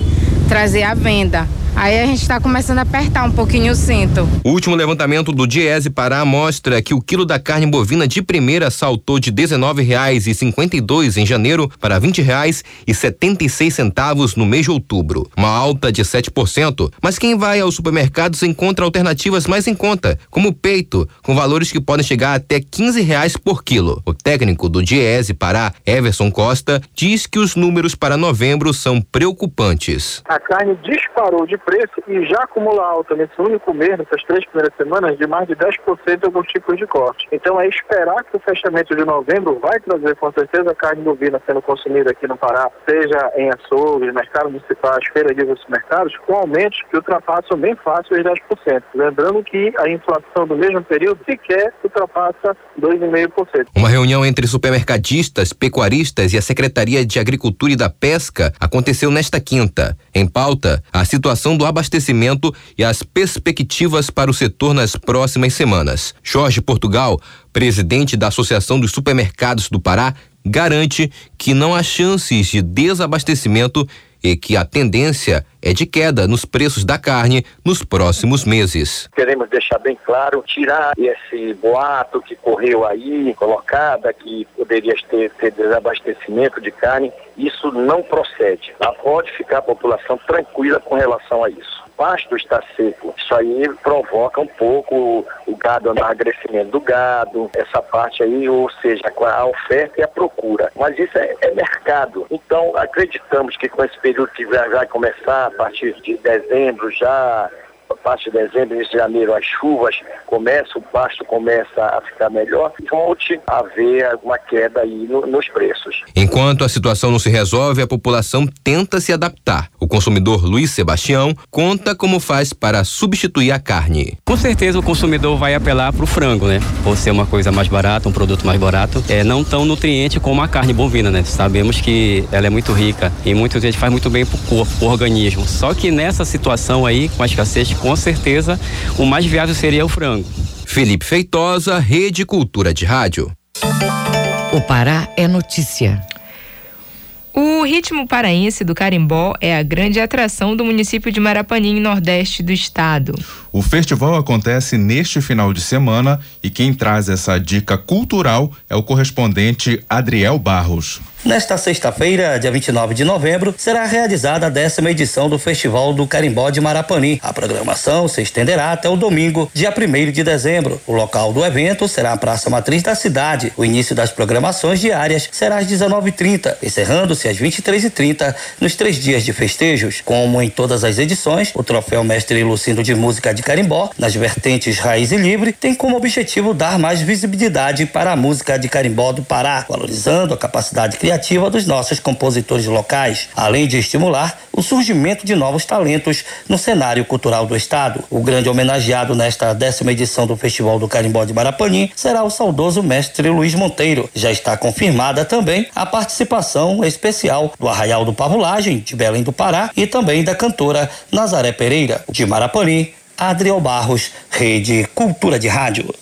trazer à venda. Aí a gente está começando a apertar um pouquinho o cinto. O último levantamento do Diese Pará mostra que o quilo da carne bovina de primeira saltou de R$19,52 em janeiro para R$20,76 no mês de outubro, uma alta de 7%. Mas quem vai aos supermercados encontra alternativas mais em conta, como o peito, com valores que podem chegar até R$15 por quilo. O técnico do Diese Pará, Everson Costa, diz que os números para novembro são preocupantes. A carne disparou de preço e já acumula alta nesse único mês, nessas três primeiras semanas, de mais de 10% em alguns tipos de corte. Então é esperar que o fechamento de novembro vai trazer com certeza carne bovina sendo consumida aqui no Pará, seja em açougues, mercados municipais, feiras de supermercados, com aumentos que ultrapassam bem fácil os 10%. Lembrando que a inflação do mesmo período sequer ultrapassa 2,5%. Uma reunião entre supermercadistas, pecuaristas e a Secretaria de Agricultura e da Pesca aconteceu nesta quinta. Em pauta, a situação situação do abastecimento e as perspectivas para o setor nas próximas semanas. Jorge Portugal, presidente da Associação dos Supermercados do Pará, garante que não há chances de desabastecimento e que a tendência é de queda nos preços da carne nos próximos meses. Queremos deixar bem claro, tirar esse boato que correu aí, colocada, que poderia ter, ter desabastecimento de carne, isso não procede. Tá? Pode ficar a população tranquila com relação a isso pasto está seco. Isso aí provoca um pouco o gado, o emagrecimento do gado, essa parte aí, ou seja, a oferta e a procura. Mas isso é, é mercado. Então, acreditamos que com esse período que vai começar, a partir de dezembro já, a partir de dezembro, início de janeiro, as chuvas começam, o pasto começa a ficar melhor, volte a haver uma queda aí no, nos preços. Enquanto a situação não se resolve, a população tenta se adaptar. O consumidor Luiz Sebastião conta como faz para substituir a carne. Com certeza o consumidor vai apelar para o frango, né? Por ser uma coisa mais barata, um produto mais barato, é não tão nutriente como a carne bovina, né? Sabemos que ela é muito rica e muitas vezes faz muito bem para o corpo, pro organismo. Só que nessa situação aí, com a escassez com certeza o mais viável seria o frango. Felipe Feitosa, Rede Cultura de Rádio. O Pará é notícia. O ritmo paraense do carimbó é a grande atração do município de Marapanim, nordeste do estado. O festival acontece neste final de semana e quem traz essa dica cultural é o correspondente Adriel Barros. Nesta sexta-feira, dia 29 de novembro, será realizada a décima edição do Festival do Carimbó de Marapani. A programação se estenderá até o domingo, dia 1 de dezembro. O local do evento será a Praça Matriz da cidade. O início das programações diárias será às 19h30, encerrando-se às 23h30 nos três dias de festejos. Como em todas as edições, o troféu Mestre Lucindo de Música de Carimbó, nas vertentes Raiz e Livre, tem como objetivo dar mais visibilidade para a música de carimbó do Pará, valorizando a capacidade criativa criativa dos nossos compositores locais, além de estimular o surgimento de novos talentos no cenário cultural do estado. O grande homenageado nesta décima edição do Festival do Carimbó de Marapanim será o saudoso mestre Luiz Monteiro. Já está confirmada também a participação especial do Arraial do Pavulagem, de Belém do Pará, e também da cantora Nazaré Pereira, de Marapanim, Adriel Barros, Rede Cultura de Rádio.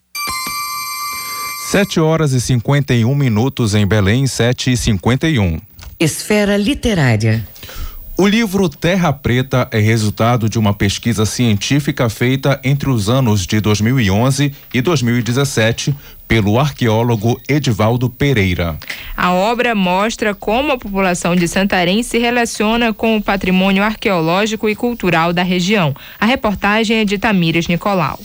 7 horas e 51 minutos em Belém, 7 e 51. Esfera Literária. O livro Terra Preta é resultado de uma pesquisa científica feita entre os anos de 2011 e 2017 pelo arqueólogo Edivaldo Pereira. A obra mostra como a população de Santarém se relaciona com o patrimônio arqueológico e cultural da região. A reportagem é de Tamires Nicolau.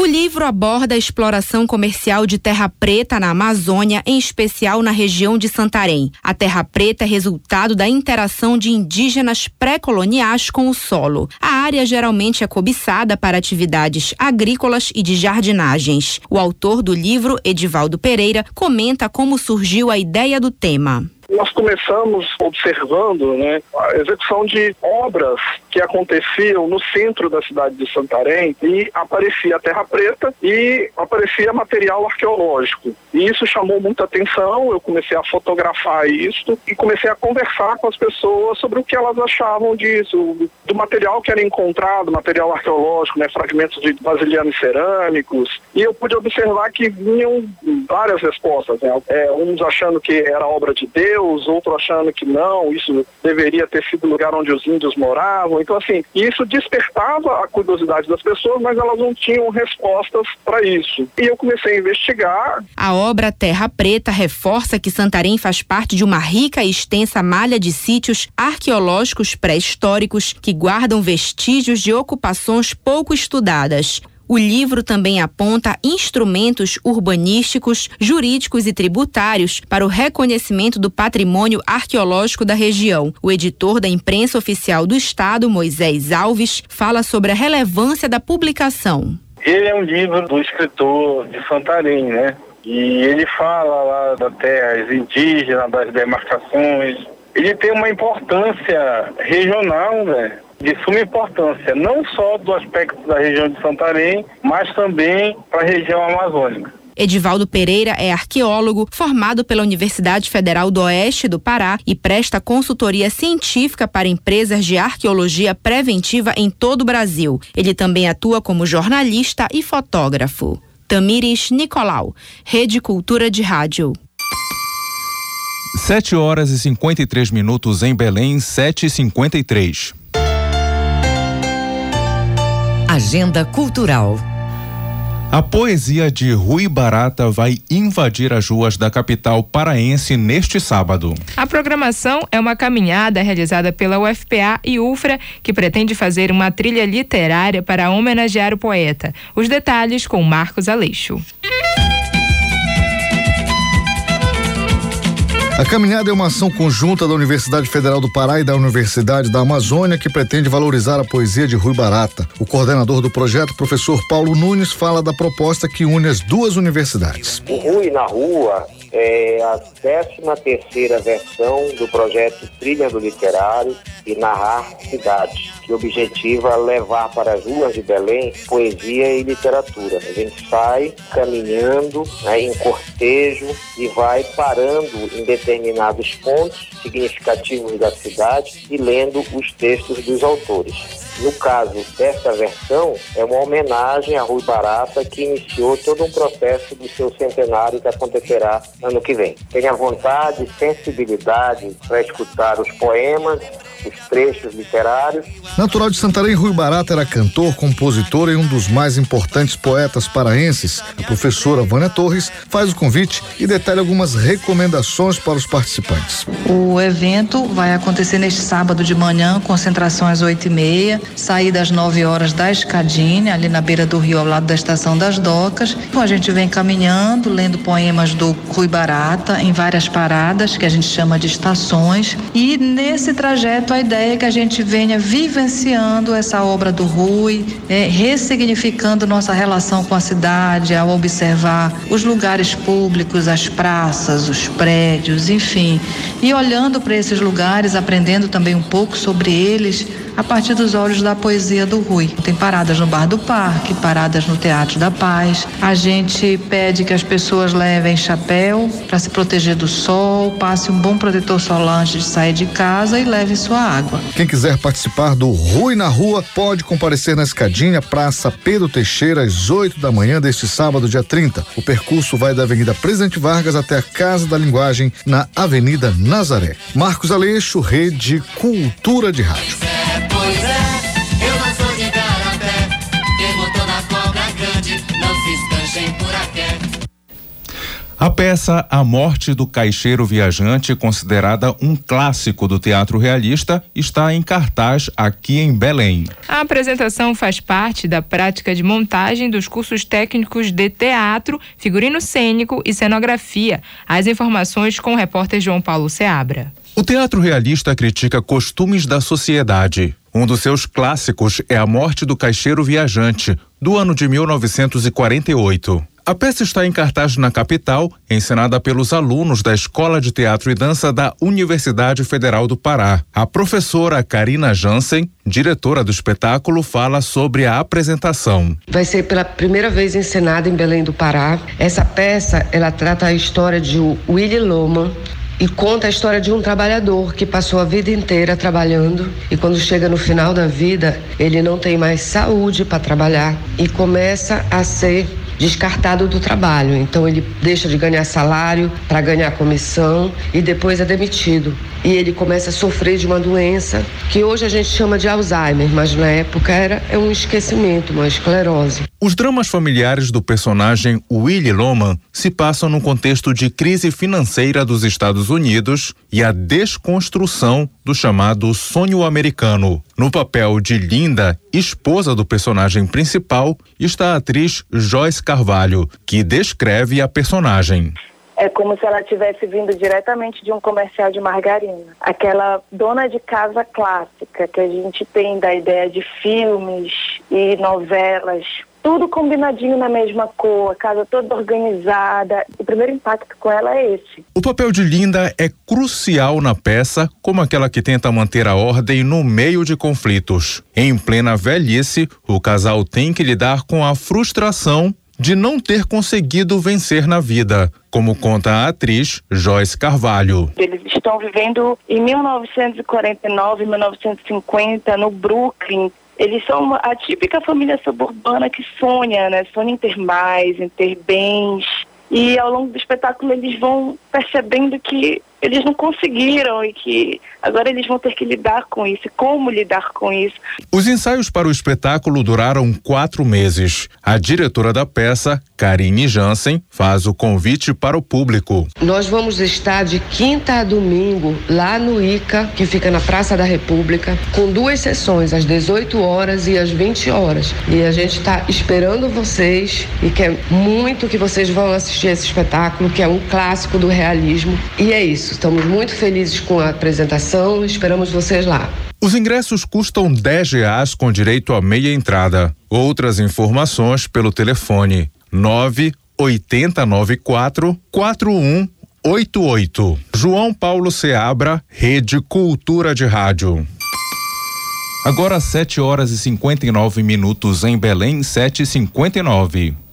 O livro aborda a exploração comercial de terra preta na Amazônia, em especial na região de Santarém. A terra preta é resultado da interação de indígenas pré-coloniais com o solo. A área geralmente é cobiçada para atividades agrícolas e de jardinagens. O autor do livro, Edivaldo Pereira, comenta como surgiu a ideia do tema. Nós começamos observando né, a execução de obras que aconteciam no centro da cidade de Santarém e aparecia terra preta e aparecia material arqueológico. E isso chamou muita atenção, eu comecei a fotografar isso e comecei a conversar com as pessoas sobre o que elas achavam disso, do material que era encontrado, material arqueológico, né, fragmentos de vasilhames cerâmicos. E eu pude observar que vinham várias respostas, né, é, uns achando que era obra de Deus, judeus, outro achando que não, isso deveria ter sido o lugar onde os índios moravam. Então, assim, isso despertava a curiosidade das pessoas, mas elas não tinham respostas para isso. E eu comecei a investigar. A obra Terra Preta reforça que Santarém faz parte de uma rica e extensa malha de sítios arqueológicos pré-históricos que guardam vestígios de ocupações pouco estudadas. O livro também aponta instrumentos urbanísticos, jurídicos e tributários para o reconhecimento do patrimônio arqueológico da região. O editor da imprensa oficial do Estado, Moisés Alves, fala sobre a relevância da publicação. Ele é um livro do escritor de Santarém, né? E ele fala lá da terras indígenas, das demarcações. Ele tem uma importância regional, né? De suma importância, não só do aspecto da região de Santarém, mas também para a região amazônica. Edivaldo Pereira é arqueólogo, formado pela Universidade Federal do Oeste do Pará e presta consultoria científica para empresas de arqueologia preventiva em todo o Brasil. Ele também atua como jornalista e fotógrafo. Tamires Nicolau, Rede Cultura de Rádio. 7 horas e 53 minutos em Belém, 7 e 53 Agenda Cultural. A poesia de Rui Barata vai invadir as ruas da capital paraense neste sábado. A programação é uma caminhada realizada pela UFPA e UFRA, que pretende fazer uma trilha literária para homenagear o poeta. Os detalhes com Marcos Aleixo. A caminhada é uma ação conjunta da Universidade Federal do Pará e da Universidade da Amazônia que pretende valorizar a poesia de Rui Barata. O coordenador do projeto, professor Paulo Nunes, fala da proposta que une as duas universidades. O Rui na Rua é a 13 terceira versão do projeto Trilha do Literário e Narrar Cidades, que objetiva levar para as ruas de Belém poesia e literatura. A gente sai caminhando né, em cortejo e vai parando em determinados pontos significativos da cidade e lendo os textos dos autores. No caso desta versão, é uma homenagem a Rui Barata, que iniciou todo um processo do seu centenário que acontecerá ano que vem. Tenha vontade, sensibilidade para escutar os poemas, os trechos literários. Natural de Santarém, Rui Barata era cantor, compositor e um dos mais importantes poetas paraenses. A professora Vânia Torres faz o convite e detalha algumas recomendações para os participantes. O evento vai acontecer neste sábado de manhã, concentração às oito e meia, saída às nove horas da Escadinha, ali na beira do rio, ao lado da estação das docas. Então a gente vem caminhando, lendo poemas do Rui Barata em várias paradas, que a gente chama de estações. E nesse trajeto a ideia é que a gente venha vivenciando essa obra do Rui, é, ressignificando nossa relação com a cidade, ao observar os lugares públicos, as praças, os prédios, enfim. E olhando para esses lugares, aprendendo também um pouco sobre eles a partir dos olhos da poesia do Rui. Tem paradas no Bar do Parque, paradas no Teatro da Paz. A gente pede que as pessoas levem chapéu para se proteger do sol, passe um bom protetor solar antes de sair de casa e leve sua água. Quem quiser participar do Rui na Rua pode comparecer na escadinha Praça Pedro Teixeira às 8 da manhã deste sábado, dia 30. O percurso vai da Avenida Presidente Vargas até a Casa da Linguagem na Avenida Nazaré. Marcos Aleixo, Rede Cultura de Rádio. A peça A Morte do Caixeiro Viajante, considerada um clássico do teatro realista, está em cartaz aqui em Belém. A apresentação faz parte da prática de montagem dos cursos técnicos de teatro, figurino cênico e cenografia. As informações com o repórter João Paulo Seabra. O teatro realista critica costumes da sociedade. Um dos seus clássicos é A Morte do Caixeiro Viajante, do ano de 1948. A peça está em cartaz na capital, encenada pelos alunos da Escola de Teatro e Dança da Universidade Federal do Pará. A professora Karina Jansen, diretora do espetáculo, fala sobre a apresentação. Vai ser pela primeira vez encenada em Belém do Pará. Essa peça, ela trata a história de Willie Loman, e conta a história de um trabalhador que passou a vida inteira trabalhando e quando chega no final da vida, ele não tem mais saúde para trabalhar e começa a ser descartado do trabalho. Então ele deixa de ganhar salário para ganhar comissão e depois é demitido. E ele começa a sofrer de uma doença que hoje a gente chama de Alzheimer, mas na época era é um esquecimento, uma esclerose. Os dramas familiares do personagem Willie Loman se passam no contexto de crise financeira dos Estados Unidos e a desconstrução do chamado sonho americano. No papel de Linda, esposa do personagem principal, está a atriz Joyce Carvalho, que descreve a personagem. É como se ela tivesse vindo diretamente de um comercial de margarina. Aquela dona de casa clássica que a gente tem da ideia de filmes e novelas tudo combinadinho na mesma cor, a casa toda organizada. O primeiro impacto com ela é esse. O papel de Linda é crucial na peça, como aquela que tenta manter a ordem no meio de conflitos. Em plena velhice, o casal tem que lidar com a frustração de não ter conseguido vencer na vida, como conta a atriz Joyce Carvalho. Eles estão vivendo em 1949, 1950 no Brooklyn. Eles são a típica família suburbana que sonha, né? Sonha em ter mais, em ter bens. E ao longo do espetáculo eles vão percebendo que eles não conseguiram e que agora eles vão ter que lidar com isso. Como lidar com isso? Os ensaios para o espetáculo duraram quatro meses. A diretora da peça, Karine Jansen, faz o convite para o público. Nós vamos estar de quinta a domingo lá no ICA, que fica na Praça da República, com duas sessões, às 18 horas e às 20 horas. E a gente está esperando vocês e quer muito que vocês vão assistir esse espetáculo, que é um clássico do realismo. E é isso. Estamos muito felizes com a apresentação. Esperamos vocês lá. Os ingressos custam 10 reais com direito a meia entrada. Outras informações pelo telefone 98094 4188. João Paulo Seabra, Rede Cultura de Rádio. Agora 7 horas e 59 minutos em Belém, 7 e 59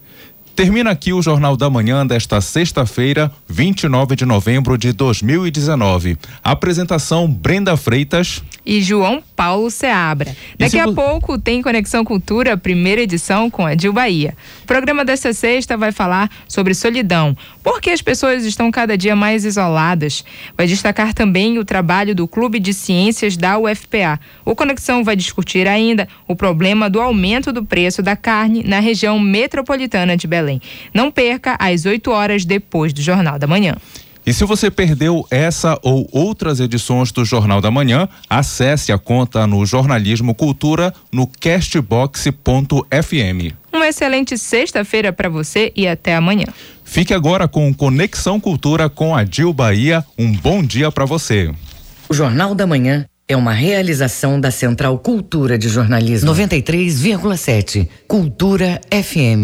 Termina aqui o Jornal da Manhã desta sexta-feira, 29 de novembro de 2019. Apresentação Brenda Freitas e João Paulo Seabra. Daqui a pouco tem Conexão Cultura, primeira edição com a Dil Bahia. O programa desta sexta vai falar sobre solidão, porque as pessoas estão cada dia mais isoladas. Vai destacar também o trabalho do Clube de Ciências da UFPA. O Conexão vai discutir ainda o problema do aumento do preço da carne na região metropolitana de Belém. Belém. Não perca às 8 horas depois do Jornal da Manhã. E se você perdeu essa ou outras edições do Jornal da Manhã, acesse a conta no Jornalismo Cultura no castbox.fm. Uma excelente sexta-feira para você e até amanhã. Fique agora com Conexão Cultura com a Dil Bahia. Um bom dia para você. O Jornal da Manhã é uma realização da Central Cultura de Jornalismo 93,7. Cultura FM.